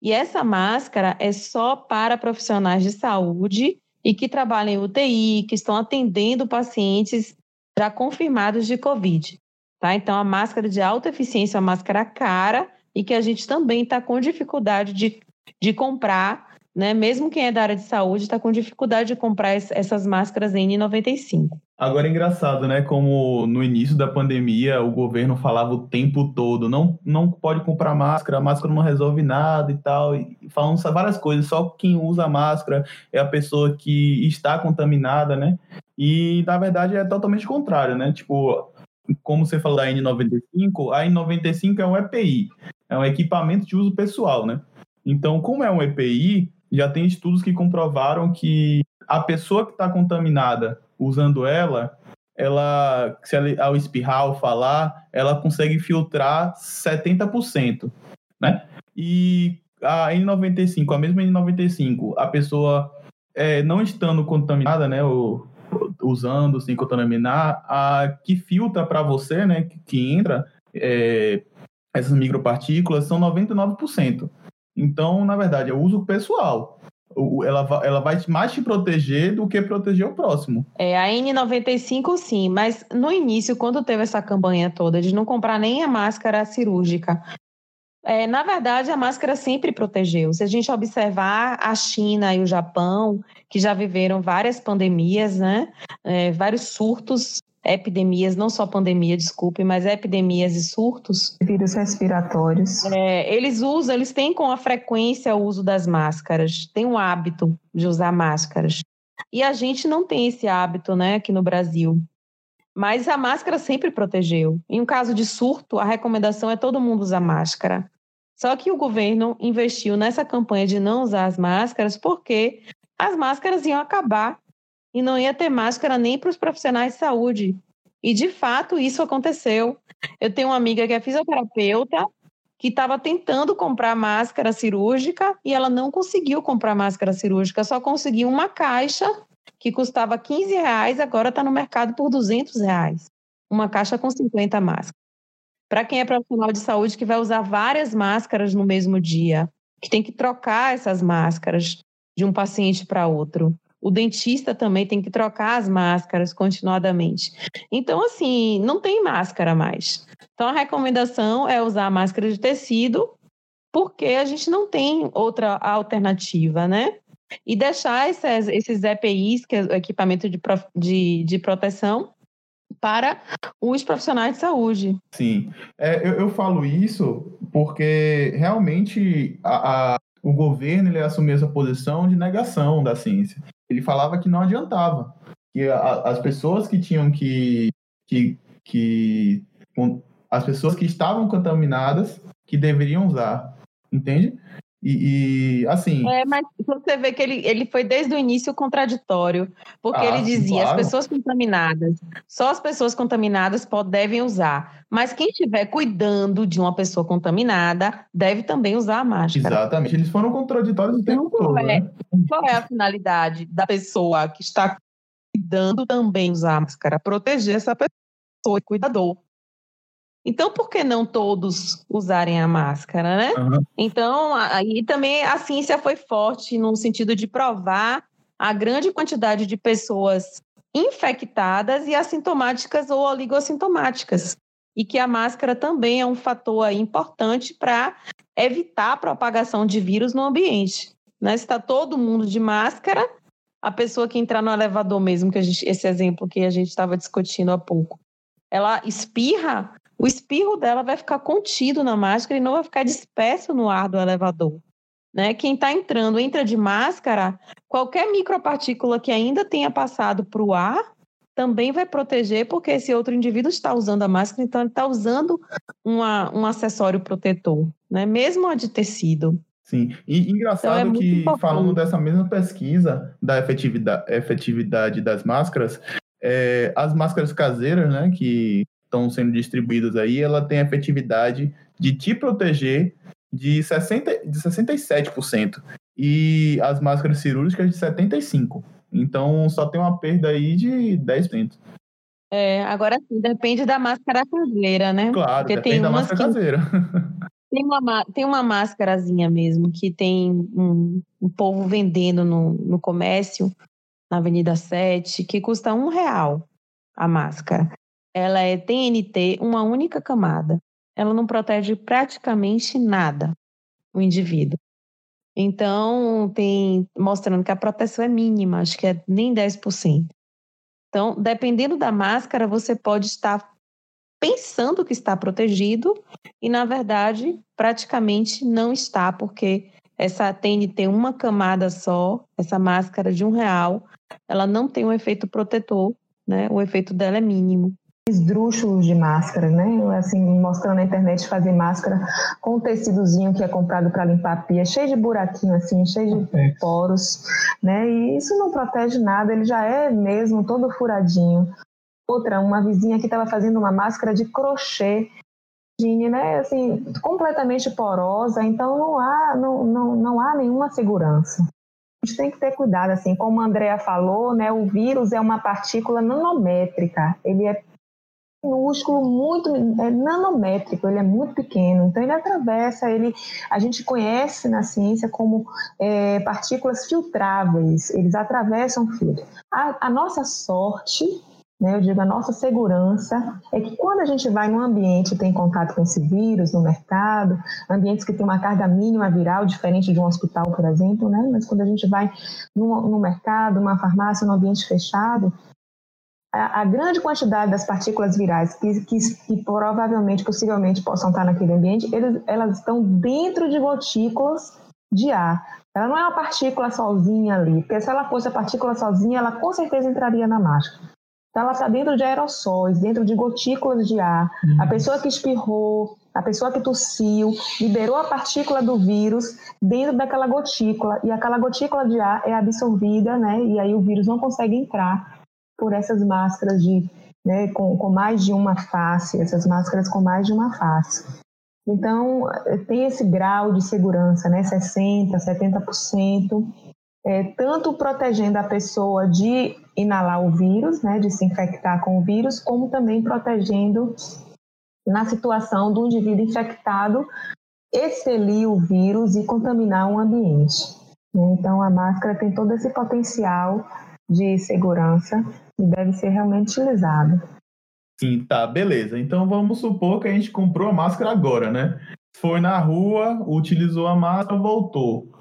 E essa máscara é só para profissionais de saúde e que trabalham em UTI, que estão atendendo pacientes já confirmados de Covid. Tá? Então, a máscara de alta eficiência é uma máscara cara e que a gente também está com dificuldade de, de comprar né? Mesmo quem é da área de saúde está com dificuldade de comprar essas máscaras N95. Agora é engraçado, né? Como no início da pandemia o governo falava o tempo todo, não, não pode comprar máscara, a máscara não resolve nada e tal, e falando várias coisas, só quem usa máscara é a pessoa que está contaminada, né? E na verdade é totalmente contrário, né? Tipo, como você falou da N95, a N95 é um EPI, é um equipamento de uso pessoal, né? Então, como é um EPI, já tem estudos que comprovaram que a pessoa que está contaminada usando ela, ela, se ela, ao espirrar ou falar, ela consegue filtrar 70%, né? E a N95, a mesma N95, a pessoa é, não estando contaminada, né, usando sem contaminar, a que filtra para você, né, que, que entra é, essas micropartículas são 99%. Então, na verdade, é uso pessoal. Ela, ela vai mais te proteger do que proteger o próximo. É, a N95 sim, mas no início, quando teve essa campanha toda de não comprar nem a máscara cirúrgica, é, na verdade, a máscara sempre protegeu. Se a gente observar a China e o Japão, que já viveram várias pandemias, né, é, vários surtos epidemias, não só pandemia, desculpe, mas epidemias e surtos. Vírus respiratórios. É, eles usam, eles têm com a frequência o uso das máscaras, tem um hábito de usar máscaras. E a gente não tem esse hábito, né, aqui no Brasil. Mas a máscara sempre protegeu. Em um caso de surto, a recomendação é todo mundo usar máscara. Só que o governo investiu nessa campanha de não usar as máscaras porque as máscaras iam acabar e não ia ter máscara nem para os profissionais de saúde. E de fato isso aconteceu. Eu tenho uma amiga que é fisioterapeuta que estava tentando comprar máscara cirúrgica e ela não conseguiu comprar máscara cirúrgica, só conseguiu uma caixa que custava 15 reais, agora está no mercado por 200 reais. Uma caixa com 50 máscaras. Para quem é profissional de saúde que vai usar várias máscaras no mesmo dia, que tem que trocar essas máscaras de um paciente para outro. O dentista também tem que trocar as máscaras continuadamente. Então, assim, não tem máscara mais. Então, a recomendação é usar máscara de tecido, porque a gente não tem outra alternativa, né? E deixar esses, esses EPIs, que é o equipamento de, de, de proteção, para os profissionais de saúde. Sim, é, eu, eu, falo isso porque realmente a, a, o governo ele assumiu essa posição de negação da ciência ele falava que não adiantava, que a, as pessoas que tinham que, que, que as pessoas que estavam contaminadas que deveriam usar, entende? E, e, assim. É, mas você vê que ele, ele foi desde o início contraditório, porque ah, ele dizia claro. as pessoas contaminadas, só as pessoas contaminadas podem, devem usar. Mas quem estiver cuidando de uma pessoa contaminada deve também usar a máscara. Exatamente. Eles foram contraditórios o tempo então, todo. É, né? Qual é a finalidade da pessoa que está cuidando também usar a máscara? Proteger essa pessoa, cuidador. Então, por que não todos usarem a máscara, né? Uhum. Então, aí também a ciência foi forte no sentido de provar a grande quantidade de pessoas infectadas e assintomáticas ou oligossintomáticas. E que a máscara também é um fator importante para evitar a propagação de vírus no ambiente. Né? Se está todo mundo de máscara, a pessoa que entrar no elevador mesmo, que gente, esse exemplo que a gente estava discutindo há pouco, ela espirra, o espirro dela vai ficar contido na máscara e não vai ficar disperso no ar do elevador. Né? Quem está entrando, entra de máscara, qualquer micropartícula que ainda tenha passado para o ar também vai proteger, porque esse outro indivíduo está usando a máscara, então ele está usando uma, um acessório protetor, né? mesmo a de tecido. Sim, e engraçado então é que, falando dessa mesma pesquisa da efetividade, efetividade das máscaras, é, as máscaras caseiras, né, que estão sendo distribuídas aí, ela tem efetividade de te proteger de, 60, de 67% e as máscaras cirúrgicas de 75%. Então só tem uma perda aí de 10%. É, agora sim, depende da máscara caseira, né? Claro, Porque depende da máscara que... caseira. Tem uma, tem uma máscarazinha mesmo que tem um, um povo vendendo no, no comércio, na Avenida 7, que custa um real a máscara. Ela é TNT, uma única camada. Ela não protege praticamente nada o indivíduo. Então, tem mostrando que a proteção é mínima, acho que é nem 10%. Então, dependendo da máscara, você pode estar pensando que está protegido e, na verdade, praticamente não está, porque essa TNT, uma camada só, essa máscara de um real, ela não tem um efeito protetor, né? O efeito dela é mínimo esdrúxulos de máscara, né? Assim, mostrando na internet fazer máscara com um tecidozinho que é comprado para limpar a pia, cheio de buraquinho assim, cheio de poros, né? E isso não protege nada, ele já é mesmo todo furadinho. Outra, uma vizinha que estava fazendo uma máscara de crochê, né? Assim, completamente porosa, então não há, não, não, não há nenhuma segurança. A gente tem que ter cuidado, assim, como a Andrea falou, né? O vírus é uma partícula nanométrica, ele é minúsculo, muito é nanométrico, ele é muito pequeno, então ele atravessa, ele a gente conhece na ciência como é, partículas filtráveis, eles atravessam filtro. A, a nossa sorte né, eu digo a nossa segurança é que quando a gente vai num ambiente e tem contato com esse vírus no mercado, ambientes que tem uma carga mínima viral, diferente de um hospital, por exemplo, né, mas quando a gente vai no mercado, numa farmácia, num ambiente fechado, a, a grande quantidade das partículas virais que, que, que, provavelmente, possivelmente possam estar naquele ambiente, eles, elas estão dentro de gotículas de ar. Ela não é uma partícula sozinha ali, porque se ela fosse a partícula sozinha, ela com certeza entraria na máscara. Então, ela está dentro de aerossóis, dentro de gotículas de ar. Uhum. A pessoa que espirrou, a pessoa que tossiu, liberou a partícula do vírus dentro daquela gotícula, e aquela gotícula de ar é absorvida, né? E aí o vírus não consegue entrar por essas máscaras de, né, com, com mais de uma face, essas máscaras com mais de uma face. Então, tem esse grau de segurança, né, 60%, 70%, é, tanto protegendo a pessoa de inalar o vírus, né, de se infectar com o vírus, como também protegendo na situação do indivíduo infectado expelir o vírus e contaminar o ambiente. Né. Então, a máscara tem todo esse potencial de segurança e deve ser realmente utilizado. Sim, tá, beleza. Então vamos supor que a gente comprou a máscara agora, né? Foi na rua, utilizou a máscara, voltou.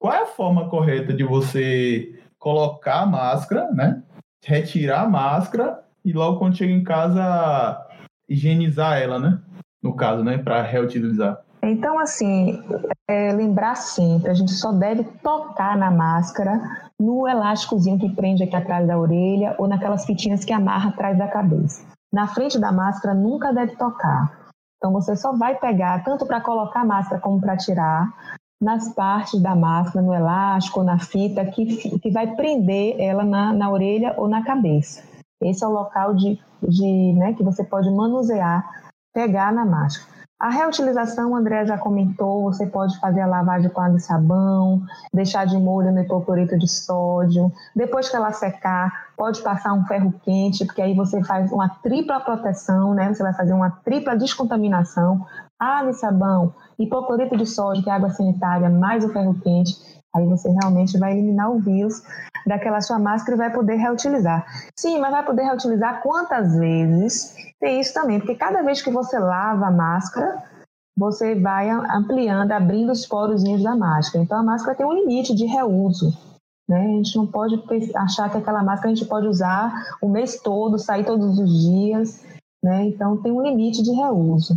Qual é a forma correta de você colocar a máscara, né? Retirar a máscara e logo quando chega em casa higienizar ela, né? No caso, né? Para reutilizar. Então, assim, é, lembrar sempre, a gente só deve tocar na máscara no elásticozinho que prende aqui atrás da orelha ou naquelas fitinhas que amarra atrás da cabeça. Na frente da máscara nunca deve tocar. Então você só vai pegar tanto para colocar a máscara como para tirar nas partes da máscara, no elástico, na fita que, que vai prender ela na, na orelha ou na cabeça. Esse é o local de, de, né, que você pode manusear, pegar na máscara. A reutilização, André já comentou, você pode fazer a lavagem com água e sabão, deixar de molho no hipoclorito de sódio. Depois que ela secar, pode passar um ferro quente, porque aí você faz uma tripla proteção, né? Você vai fazer uma tripla descontaminação. Água e sabão, hipoclorito de sódio, que é água sanitária, mais o ferro quente. Aí você realmente vai eliminar o vírus daquela sua máscara e vai poder reutilizar. Sim, mas vai poder reutilizar quantas vezes? Tem isso também, porque cada vez que você lava a máscara, você vai ampliando, abrindo os porozinhos da máscara. Então a máscara tem um limite de reuso. Né? A gente não pode achar que aquela máscara a gente pode usar o mês todo, sair todos os dias. Né? Então tem um limite de reuso.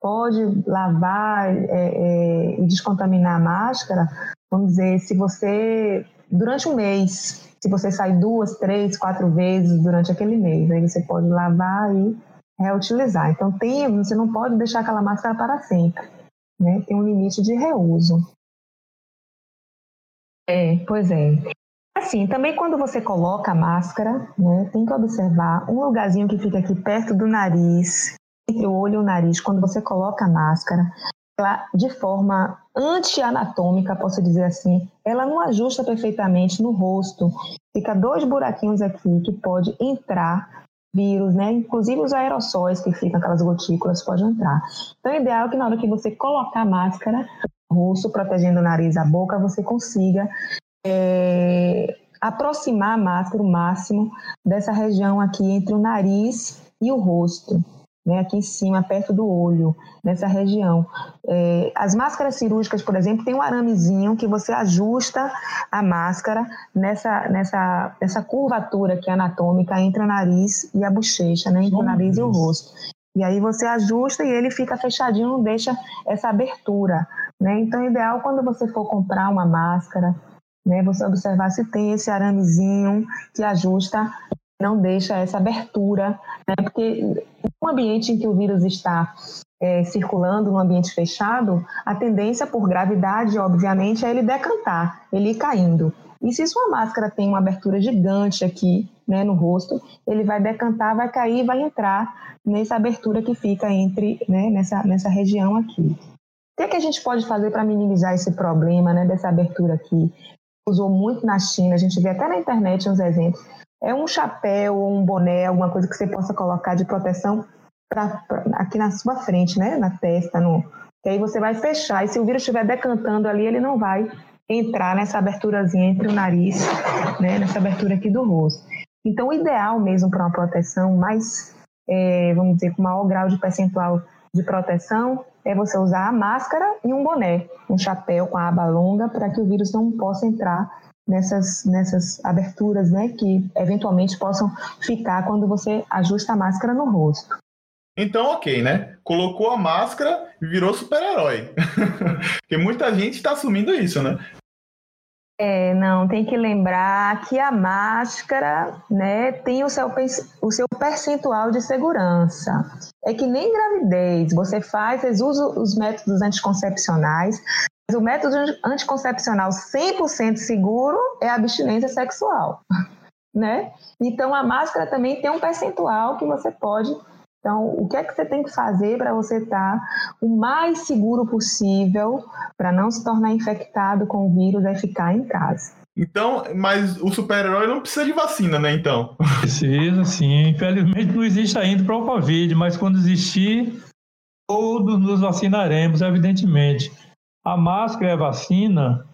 Pode lavar é, é, e descontaminar a máscara, vamos dizer, se você durante um mês. Se você sai duas, três, quatro vezes durante aquele mês, aí você pode lavar e reutilizar. Então tem, você não pode deixar aquela máscara para sempre, né? Tem um limite de reuso. É, pois é. Assim, também quando você coloca a máscara, né, tem que observar um lugarzinho que fica aqui perto do nariz, entre o olho e o nariz, quando você coloca a máscara, ela, de forma anti-anatômica, posso dizer assim, ela não ajusta perfeitamente no rosto. Fica dois buraquinhos aqui que pode entrar vírus, né? Inclusive os aerossóis que ficam, aquelas gotículas, podem entrar. Então, o ideal é que na hora que você colocar a máscara rosto, protegendo o nariz e a boca, você consiga é, aproximar a máscara o máximo dessa região aqui entre o nariz e o rosto né, aqui em cima, perto do olho, nessa região. É, as máscaras cirúrgicas, por exemplo, tem um aramezinho que você ajusta a máscara nessa, nessa, nessa curvatura que é anatômica entre o nariz e a bochecha, né, entre o nariz e o rosto. E aí você ajusta e ele fica fechadinho, não deixa essa abertura. Né? Então, é ideal quando você for comprar uma máscara, né, você observar se tem esse aramezinho que ajusta não deixa essa abertura, né? porque no ambiente em que o vírus está é, circulando, no ambiente fechado, a tendência por gravidade, obviamente, é ele decantar, ele ir caindo. E se sua máscara tem uma abertura gigante aqui, né, no rosto, ele vai decantar, vai cair, vai entrar nessa abertura que fica entre, né, nessa, nessa região aqui. O que, é que a gente pode fazer para minimizar esse problema, né, dessa abertura aqui? Usou muito na China, a gente vê até na internet uns exemplos é um chapéu ou um boné, alguma coisa que você possa colocar de proteção pra, pra, aqui na sua frente, né? Na testa, no. Que aí você vai fechar. E se o vírus estiver decantando ali, ele não vai entrar nessa aberturazinha entre o nariz, né? Nessa abertura aqui do rosto. Então, o ideal mesmo para uma proteção mais, é, vamos dizer, com maior grau de percentual de proteção é você usar a máscara e um boné, um chapéu com a aba longa, para que o vírus não possa entrar nessas, nessas aberturas, né, que eventualmente possam ficar quando você ajusta a máscara no rosto. Então, ok, né? Colocou a máscara e virou super-herói. Porque muita gente está assumindo isso, né? É, não, tem que lembrar que a máscara, né, tem o seu, o seu percentual de segurança. É que nem gravidez, você faz, vocês usam os métodos anticoncepcionais, o método anticoncepcional 100% seguro é a abstinência sexual, né? Então a máscara também tem um percentual que você pode. Então, o que é que você tem que fazer para você estar o mais seguro possível para não se tornar infectado com o vírus é ficar em casa. Então, mas o super-herói não precisa de vacina, né? Então. Precisa, sim. Infelizmente não existe ainda para o Covid, mas quando existir, todos nos vacinaremos, evidentemente. A máscara e a vacina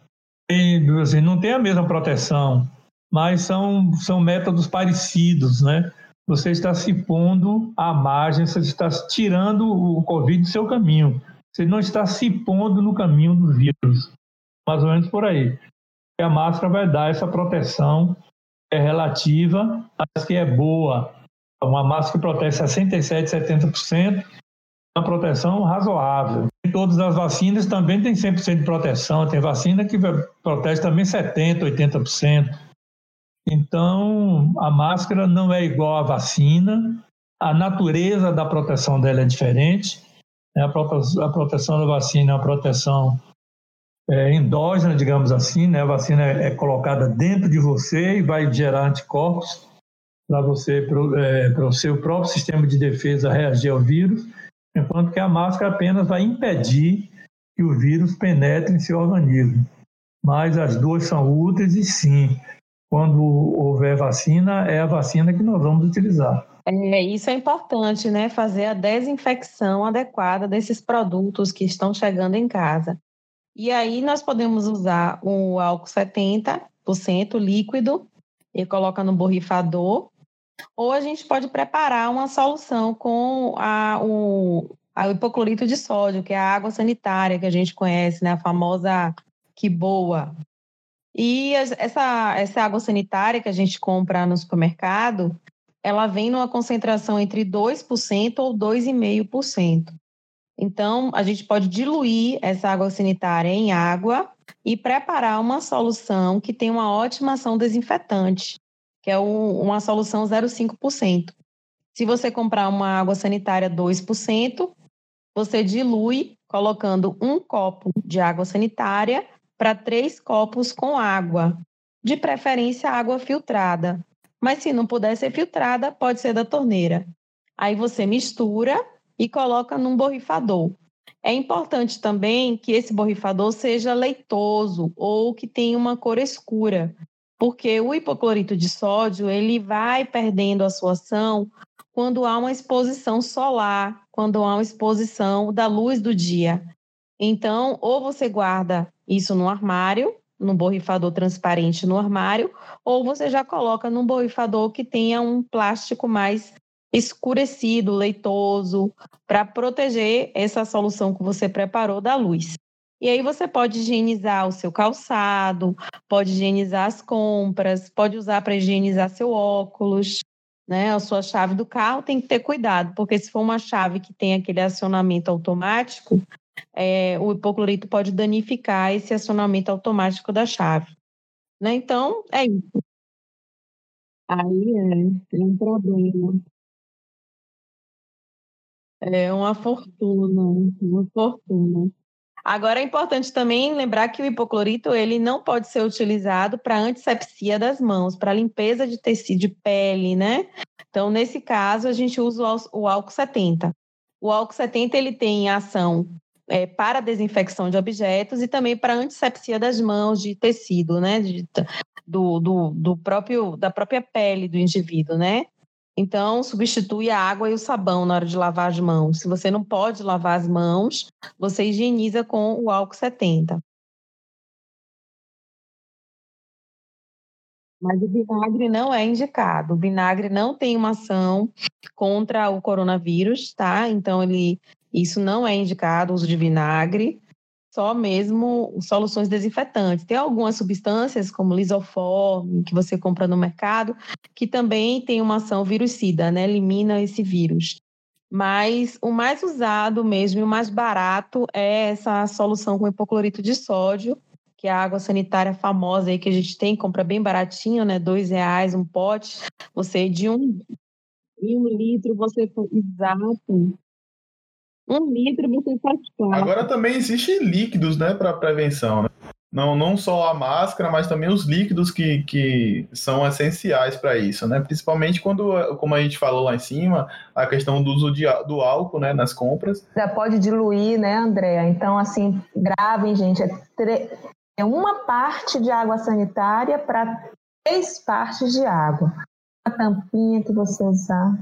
tem, assim, não tem a mesma proteção, mas são, são métodos parecidos, né? Você está se pondo à margem, você está tirando o Covid do seu caminho. Você não está se pondo no caminho do vírus. Mais ou menos por aí. E a máscara vai dar essa proteção é relativa, mas que é boa. Uma máscara que protege 67%, 70%, uma proteção razoável. Todas as vacinas também têm 100% de proteção, tem vacina que protege também 70%, 80%. Então, a máscara não é igual à vacina, a natureza da proteção dela é diferente. Né? A proteção da vacina é uma proteção é, endógena, digamos assim, né? A vacina é, é colocada dentro de você e vai gerar anticorpos para você, para é, o seu próprio sistema de defesa reagir ao vírus. Enquanto que a máscara apenas vai impedir que o vírus penetre em seu organismo. Mas as duas são úteis e sim, quando houver vacina, é a vacina que nós vamos utilizar. É, isso é importante, né? Fazer a desinfecção adequada desses produtos que estão chegando em casa. E aí nós podemos usar o álcool 70% líquido e coloca no borrifador, ou a gente pode preparar uma solução com a, o, a, hipoclorito de sódio, que é a água sanitária que a gente conhece, né? A famosa que boa. E essa, essa água sanitária que a gente compra no supermercado, ela vem numa concentração entre 2% ou 2,5%. Então, a gente pode diluir essa água sanitária em água e preparar uma solução que tem uma ótima ação desinfetante, que é uma solução 0,5%. Se você comprar uma água sanitária 2%, você dilui colocando um copo de água sanitária para três copos com água, de preferência água filtrada. Mas se não puder ser filtrada, pode ser da torneira. Aí você mistura e coloca num borrifador. É importante também que esse borrifador seja leitoso ou que tenha uma cor escura, porque o hipoclorito de sódio ele vai perdendo a sua ação quando há uma exposição solar, quando há uma exposição da luz do dia. Então, ou você guarda isso no armário, num borrifador transparente no armário, ou você já coloca num borrifador que tenha um plástico mais escurecido, leitoso, para proteger essa solução que você preparou da luz. E aí você pode higienizar o seu calçado, pode higienizar as compras, pode usar para higienizar seu óculos, né? A sua chave do carro tem que ter cuidado, porque se for uma chave que tem aquele acionamento automático, é, o hipoclorito pode danificar esse acionamento automático da chave. Né? Então, é isso. Aí é, tem um problema. É uma fortuna, uma fortuna. Agora é importante também lembrar que o hipoclorito ele não pode ser utilizado para antisepsia das mãos, para limpeza de tecido de pele, né? Então, nesse caso, a gente usa o álcool 70. O álcool 70 ele tem ação é, para desinfecção de objetos e também para antisepsia das mãos, de tecido, né? De, do, do, do próprio, da própria pele do indivíduo, né? Então, substitui a água e o sabão na hora de lavar as mãos. Se você não pode lavar as mãos, você higieniza com o álcool 70. Mas o vinagre não é indicado. O vinagre não tem uma ação contra o coronavírus, tá? Então, ele, isso não é indicado, o uso de vinagre só mesmo soluções desinfetantes. Tem algumas substâncias, como lisoforme, que você compra no mercado, que também tem uma ação virucida, né? Elimina esse vírus. Mas o mais usado mesmo e o mais barato é essa solução com hipoclorito de sódio, que é a água sanitária famosa aí que a gente tem, compra bem baratinho, né? Dois reais um pote. Você de um, de um litro, você exato um litro você faz Agora também existem líquidos, né, para prevenção, né? Não, não só a máscara, mas também os líquidos que, que são essenciais para isso, né? Principalmente quando, como a gente falou lá em cima, a questão do uso de, do álcool, né, nas compras. Já pode diluir, né, Andréa? Então, assim, gravem, gente, é, tre... é uma parte de água sanitária para três partes de água. A tampinha que você usar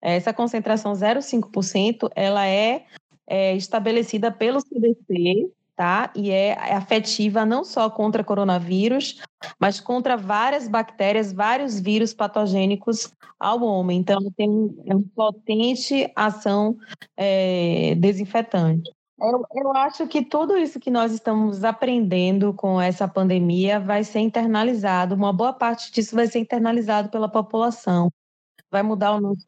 essa concentração 0,5%, ela é, é estabelecida pelo CDC, tá? E é afetiva não só contra coronavírus, mas contra várias bactérias, vários vírus patogênicos ao homem. Então, tem uma potente ação é, desinfetante. Eu, eu acho que tudo isso que nós estamos aprendendo com essa pandemia vai ser internalizado, uma boa parte disso vai ser internalizado pela população vai mudar o nosso,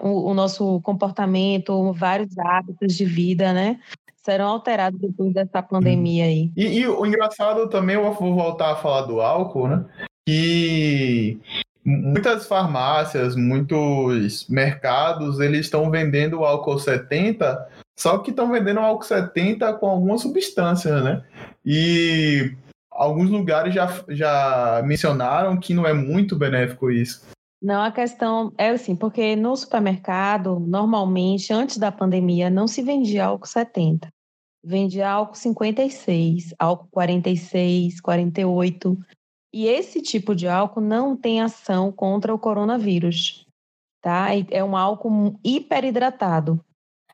o nosso comportamento, vários hábitos de vida, né? Serão alterados depois dessa pandemia aí. E, e o engraçado também, eu vou voltar a falar do álcool, né? Que muitas farmácias, muitos mercados, eles estão vendendo álcool 70, só que estão vendendo álcool 70 com algumas substâncias, né? E alguns lugares já, já mencionaram que não é muito benéfico isso. Não, a questão é assim, porque no supermercado, normalmente, antes da pandemia, não se vendia álcool 70. Vendia álcool 56, álcool 46, 48. E esse tipo de álcool não tem ação contra o coronavírus, tá? É um álcool hiperidratado.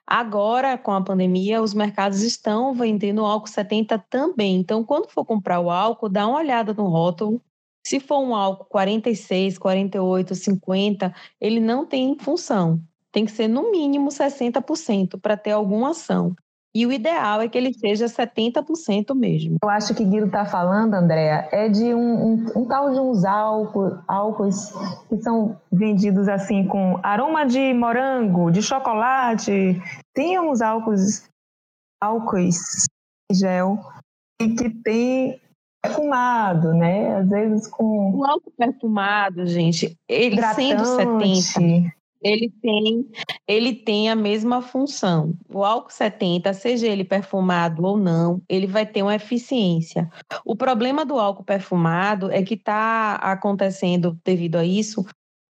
Agora, com a pandemia, os mercados estão vendendo álcool 70 também. Então, quando for comprar o álcool, dá uma olhada no rótulo. Se for um álcool 46, 48, 50, ele não tem função. Tem que ser no mínimo 60% para ter alguma ação. E o ideal é que ele seja 70% mesmo. Eu acho que Guido está falando, Andréa, é de um, um, um, tal de uns álcool, álcools que são vendidos assim com aroma de morango, de chocolate. Tem uns álcools, álcools gel que tem perfumado, né? Às vezes com. O álcool perfumado, gente, ele sendo 70, ele tem, ele tem a mesma função. O álcool 70, seja ele perfumado ou não, ele vai ter uma eficiência. O problema do álcool perfumado é que está acontecendo, devido a isso,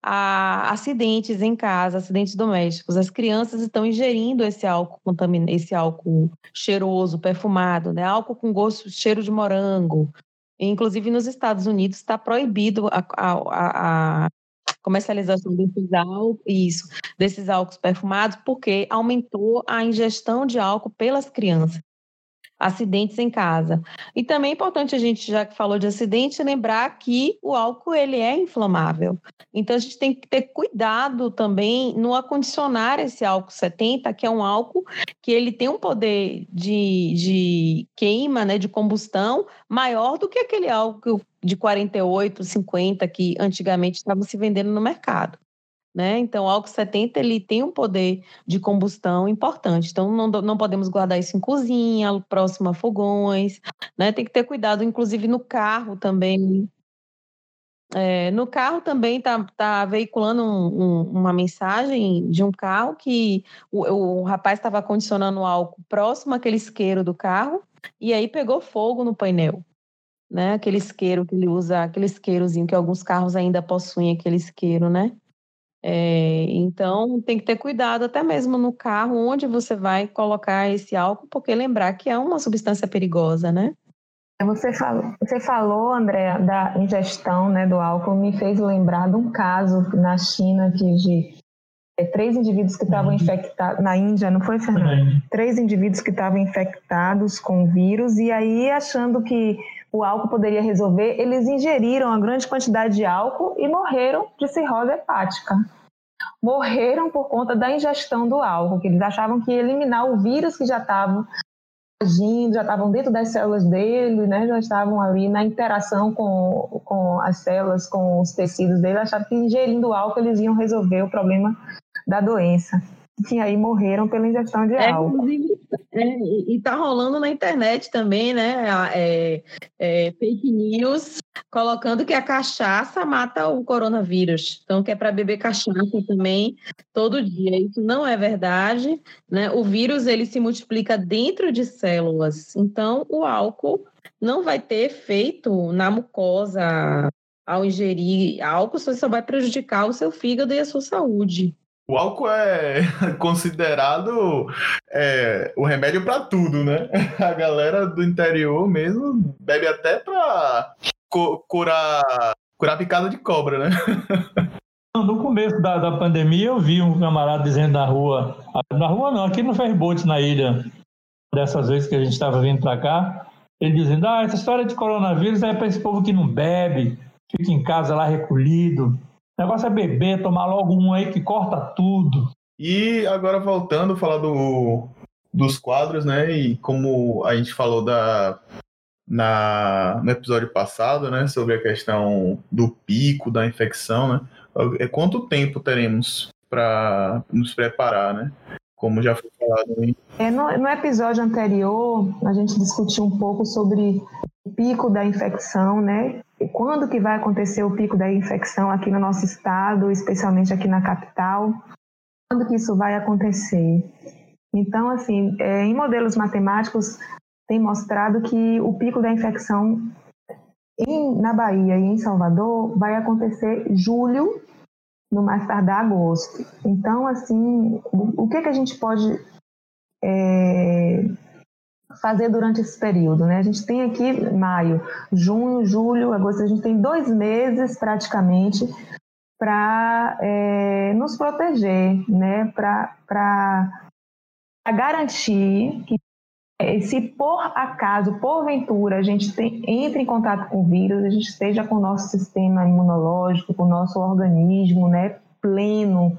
a acidentes em casa, acidentes domésticos. As crianças estão ingerindo esse álcool contaminado, esse álcool cheiroso, perfumado, né? Álcool com gosto, cheiro de morango. Inclusive nos Estados Unidos está proibido a, a, a, comercialização desses álcool, isso, desses álcools perfumados, porque aumentou a ingestão de álcool pelas crianças. Acidentes em casa. E também é importante a gente, já que falou de acidente, lembrar que o álcool ele é inflamável. Então a gente tem que ter cuidado também no acondicionar esse álcool 70, que é um álcool que ele tem um poder de, de queima, né, de combustão, maior do que aquele álcool de 48, 50 que antigamente estavam se vendendo no mercado. Né? Então, o álcool 70 ele tem um poder de combustão importante. Então, não, não podemos guardar isso em cozinha, próximo a fogões. Né? Tem que ter cuidado, inclusive no carro também. É, no carro também está tá veiculando um, um, uma mensagem de um carro que o, o rapaz estava condicionando álcool próximo àquele isqueiro do carro e aí pegou fogo no painel né? Aquele isqueiro que ele usa, aquele isqueirozinho que alguns carros ainda possuem aquele isqueiro, né? É, então tem que ter cuidado até mesmo no carro onde você vai colocar esse álcool, porque lembrar que é uma substância perigosa, né? Você falou, você falou, André, da ingestão né, do álcool, me fez lembrar de um caso na China que de é, três indivíduos que estavam uhum. infectados, na Índia, não foi, Fernando? Uhum. Três indivíduos que estavam infectados com o vírus, e aí achando que o álcool poderia resolver, eles ingeriram uma grande quantidade de álcool e morreram de cirrose hepática. Morreram por conta da ingestão do álcool, que eles achavam que ia eliminar o vírus que já estavam agindo, já estavam dentro das células dele, né? já estavam ali na interação com, com as células, com os tecidos dele, achavam que ingerindo álcool eles iam resolver o problema da doença que aí morreram pela ingestão de é, álcool. É, e está rolando na internet também, né? É, é, fake news colocando que a cachaça mata o coronavírus. Então, que é para beber cachaça também todo dia. Isso não é verdade, né? O vírus ele se multiplica dentro de células. Então, o álcool não vai ter efeito na mucosa ao ingerir álcool, você só vai prejudicar o seu fígado e a sua saúde. O álcool é considerado é, o remédio para tudo, né? A galera do interior mesmo bebe até para curar, curar picada de cobra, né? No começo da, da pandemia, eu vi um camarada dizendo na rua, na rua não, aqui no ferryboat na ilha, dessas vezes que a gente estava vindo para cá, ele dizendo: Ah, essa história de coronavírus é para esse povo que não bebe, fica em casa lá recolhido. O negócio é beber, tomar logo um aí que corta tudo. E agora voltando a falar do, dos quadros, né? E como a gente falou da, na, no episódio passado, né? Sobre a questão do pico da infecção, né? É, quanto tempo teremos para nos preparar, né? Como já foi falado aí. É, no, no episódio anterior, a gente discutiu um pouco sobre o pico da infecção, né? Quando que vai acontecer o pico da infecção aqui no nosso estado, especialmente aqui na capital, quando que isso vai acontecer. Então, assim, é, em modelos matemáticos, tem mostrado que o pico da infecção em, na Bahia e em Salvador vai acontecer julho no mais tardar agosto. Então, assim, o, o que, que a gente pode é, fazer durante esse período? Né? A gente tem aqui maio, junho, julho, agosto, a gente tem dois meses praticamente para é, nos proteger, né? para garantir que se por acaso, porventura, a gente tem, entre em contato com o vírus, a gente esteja com o nosso sistema imunológico, com o nosso organismo né, pleno,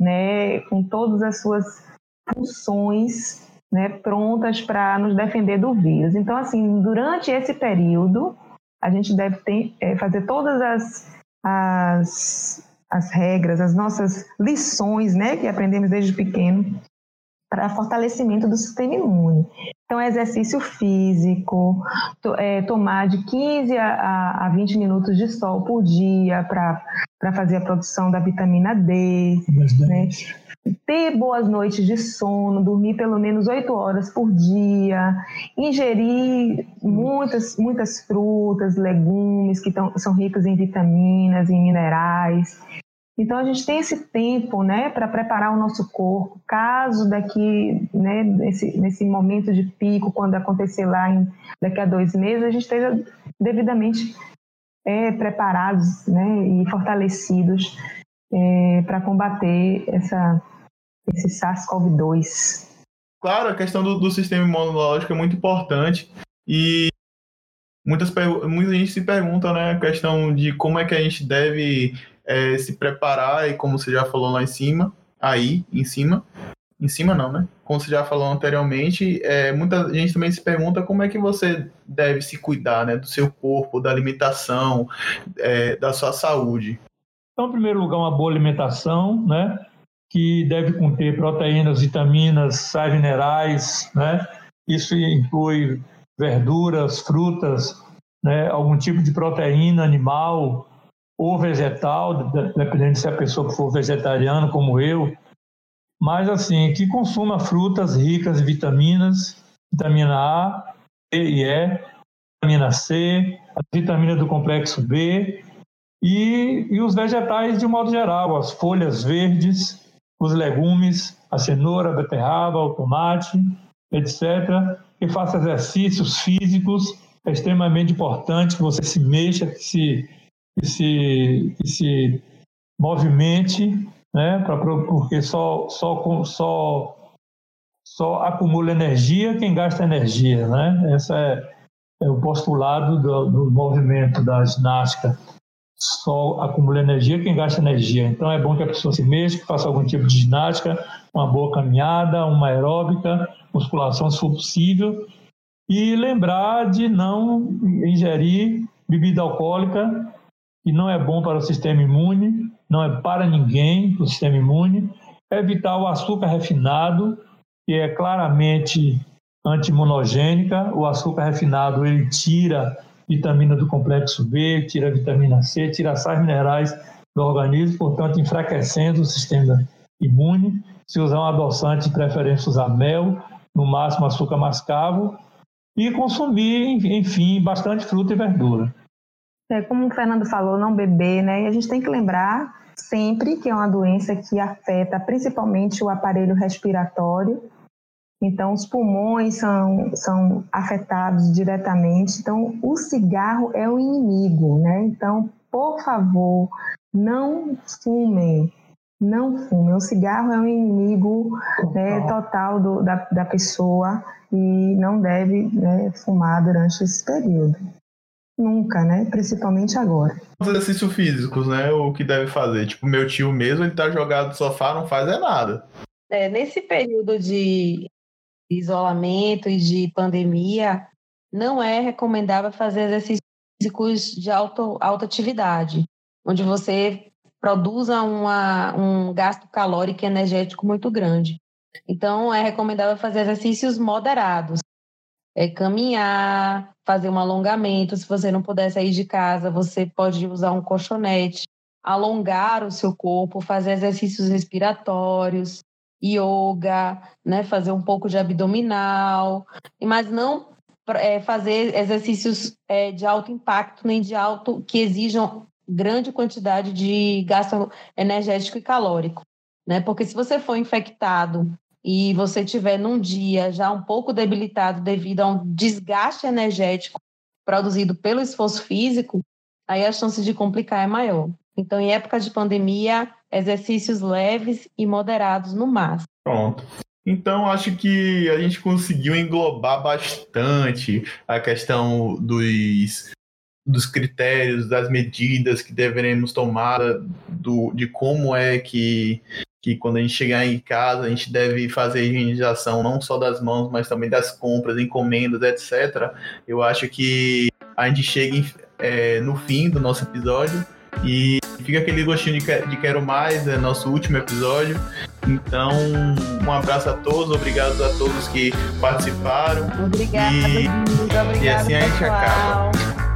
né, com todas as suas funções né, prontas para nos defender do vírus. Então, assim, durante esse período, a gente deve ter, é, fazer todas as, as, as regras, as nossas lições né, que aprendemos desde pequeno para fortalecimento do sistema imune. Então, exercício físico, to, é, tomar de 15 a, a 20 minutos de sol por dia para fazer a produção da vitamina D, né? Ter boas noites de sono, dormir pelo menos 8 horas por dia, ingerir muitas, muitas frutas, legumes que tão, são ricos em vitaminas, em minerais, então a gente tem esse tempo, né, para preparar o nosso corpo, caso daqui, né, nesse, nesse momento de pico, quando acontecer lá em, daqui a dois meses, a gente esteja devidamente é, preparados, né, e fortalecidos é, para combater essa, esse SARS-CoV-2. Claro, a questão do, do sistema imunológico é muito importante e muitas muita gente se pergunta, né, a questão de como é que a gente deve é, se preparar e como você já falou lá em cima, aí em cima, em cima não, né? Como você já falou anteriormente, é, muita gente também se pergunta como é que você deve se cuidar, né, do seu corpo, da alimentação, é, da sua saúde. Então, em primeiro lugar, uma boa alimentação, né, que deve conter proteínas, vitaminas, sais minerais, né? Isso inclui verduras, frutas, né, algum tipo de proteína animal, ou vegetal, dependendo se a pessoa for vegetariana como eu, mas assim, que consuma frutas ricas em vitaminas, vitamina A, E e E, vitamina C, a vitamina do complexo B e, e os vegetais de modo geral, as folhas verdes, os legumes, a cenoura, a beterraba, o tomate, etc. Que faça exercícios físicos, é extremamente importante que você se mexa, que se que se, que se movimente, né, pra, porque só, só, só, só acumula energia quem gasta energia. Né? Esse é, é o postulado do, do movimento da ginástica. Só acumula energia quem gasta energia. Então é bom que a pessoa se mexa, faça algum tipo de ginástica, uma boa caminhada, uma aeróbica, musculação se for possível, e lembrar de não ingerir bebida alcoólica que não é bom para o sistema imune, não é para ninguém, o sistema imune. Evitar o açúcar refinado, que é claramente antimonogênica. O açúcar refinado ele tira vitamina do complexo B, tira vitamina C, tira sais minerais do organismo, portanto enfraquecendo o sistema imune. Se usar um adoçante, preferência usar mel, no máximo açúcar mascavo, e consumir, enfim, bastante fruta e verdura. É, como o Fernando falou, não beber, né? E a gente tem que lembrar sempre que é uma doença que afeta principalmente o aparelho respiratório. Então, os pulmões são, são afetados diretamente. Então, o cigarro é o inimigo, né? Então, por favor, não fumem. Não fumem. O cigarro é um inimigo né, total do, da, da pessoa e não deve né, fumar durante esse período. Nunca, né? Principalmente agora. Os exercícios físicos, né? O que deve fazer. Tipo, meu tio mesmo, ele tá jogado no sofá, não faz é nada. É, nesse período de isolamento e de pandemia, não é recomendável fazer exercícios físicos de auto, alta atividade, onde você produza uma, um gasto calórico e energético muito grande. Então, é recomendável fazer exercícios moderados, é caminhar, fazer um alongamento. Se você não puder sair de casa, você pode usar um colchonete, alongar o seu corpo, fazer exercícios respiratórios, yoga, né, fazer um pouco de abdominal, mas não é, fazer exercícios é, de alto impacto nem de alto que exijam grande quantidade de gasto energético e calórico, né? Porque se você for infectado e você tiver num dia já um pouco debilitado devido a um desgaste energético produzido pelo esforço físico, aí a chance de complicar é maior. Então, em época de pandemia, exercícios leves e moderados no máximo. Pronto. Então, acho que a gente conseguiu englobar bastante a questão dos, dos critérios, das medidas que deveremos tomar, do, de como é que, que quando a gente chegar em casa, a gente deve fazer a higienização não só das mãos, mas também das compras, encomendas, etc. Eu acho que a gente chega em, é, no fim do nosso episódio e fica aquele gostinho de, de quero mais, é nosso último episódio. Então, um abraço a todos, obrigado a todos que participaram. Obrigada, e, e assim a gente pessoal. acaba.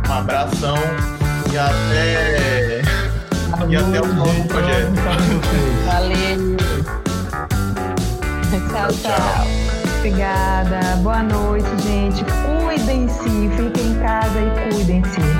Um abração e até e até o próximo projeto. Valeu. tchau, tchau. Obrigada. Boa noite, gente. Cuidem-se. Fiquem em casa e cuidem-se.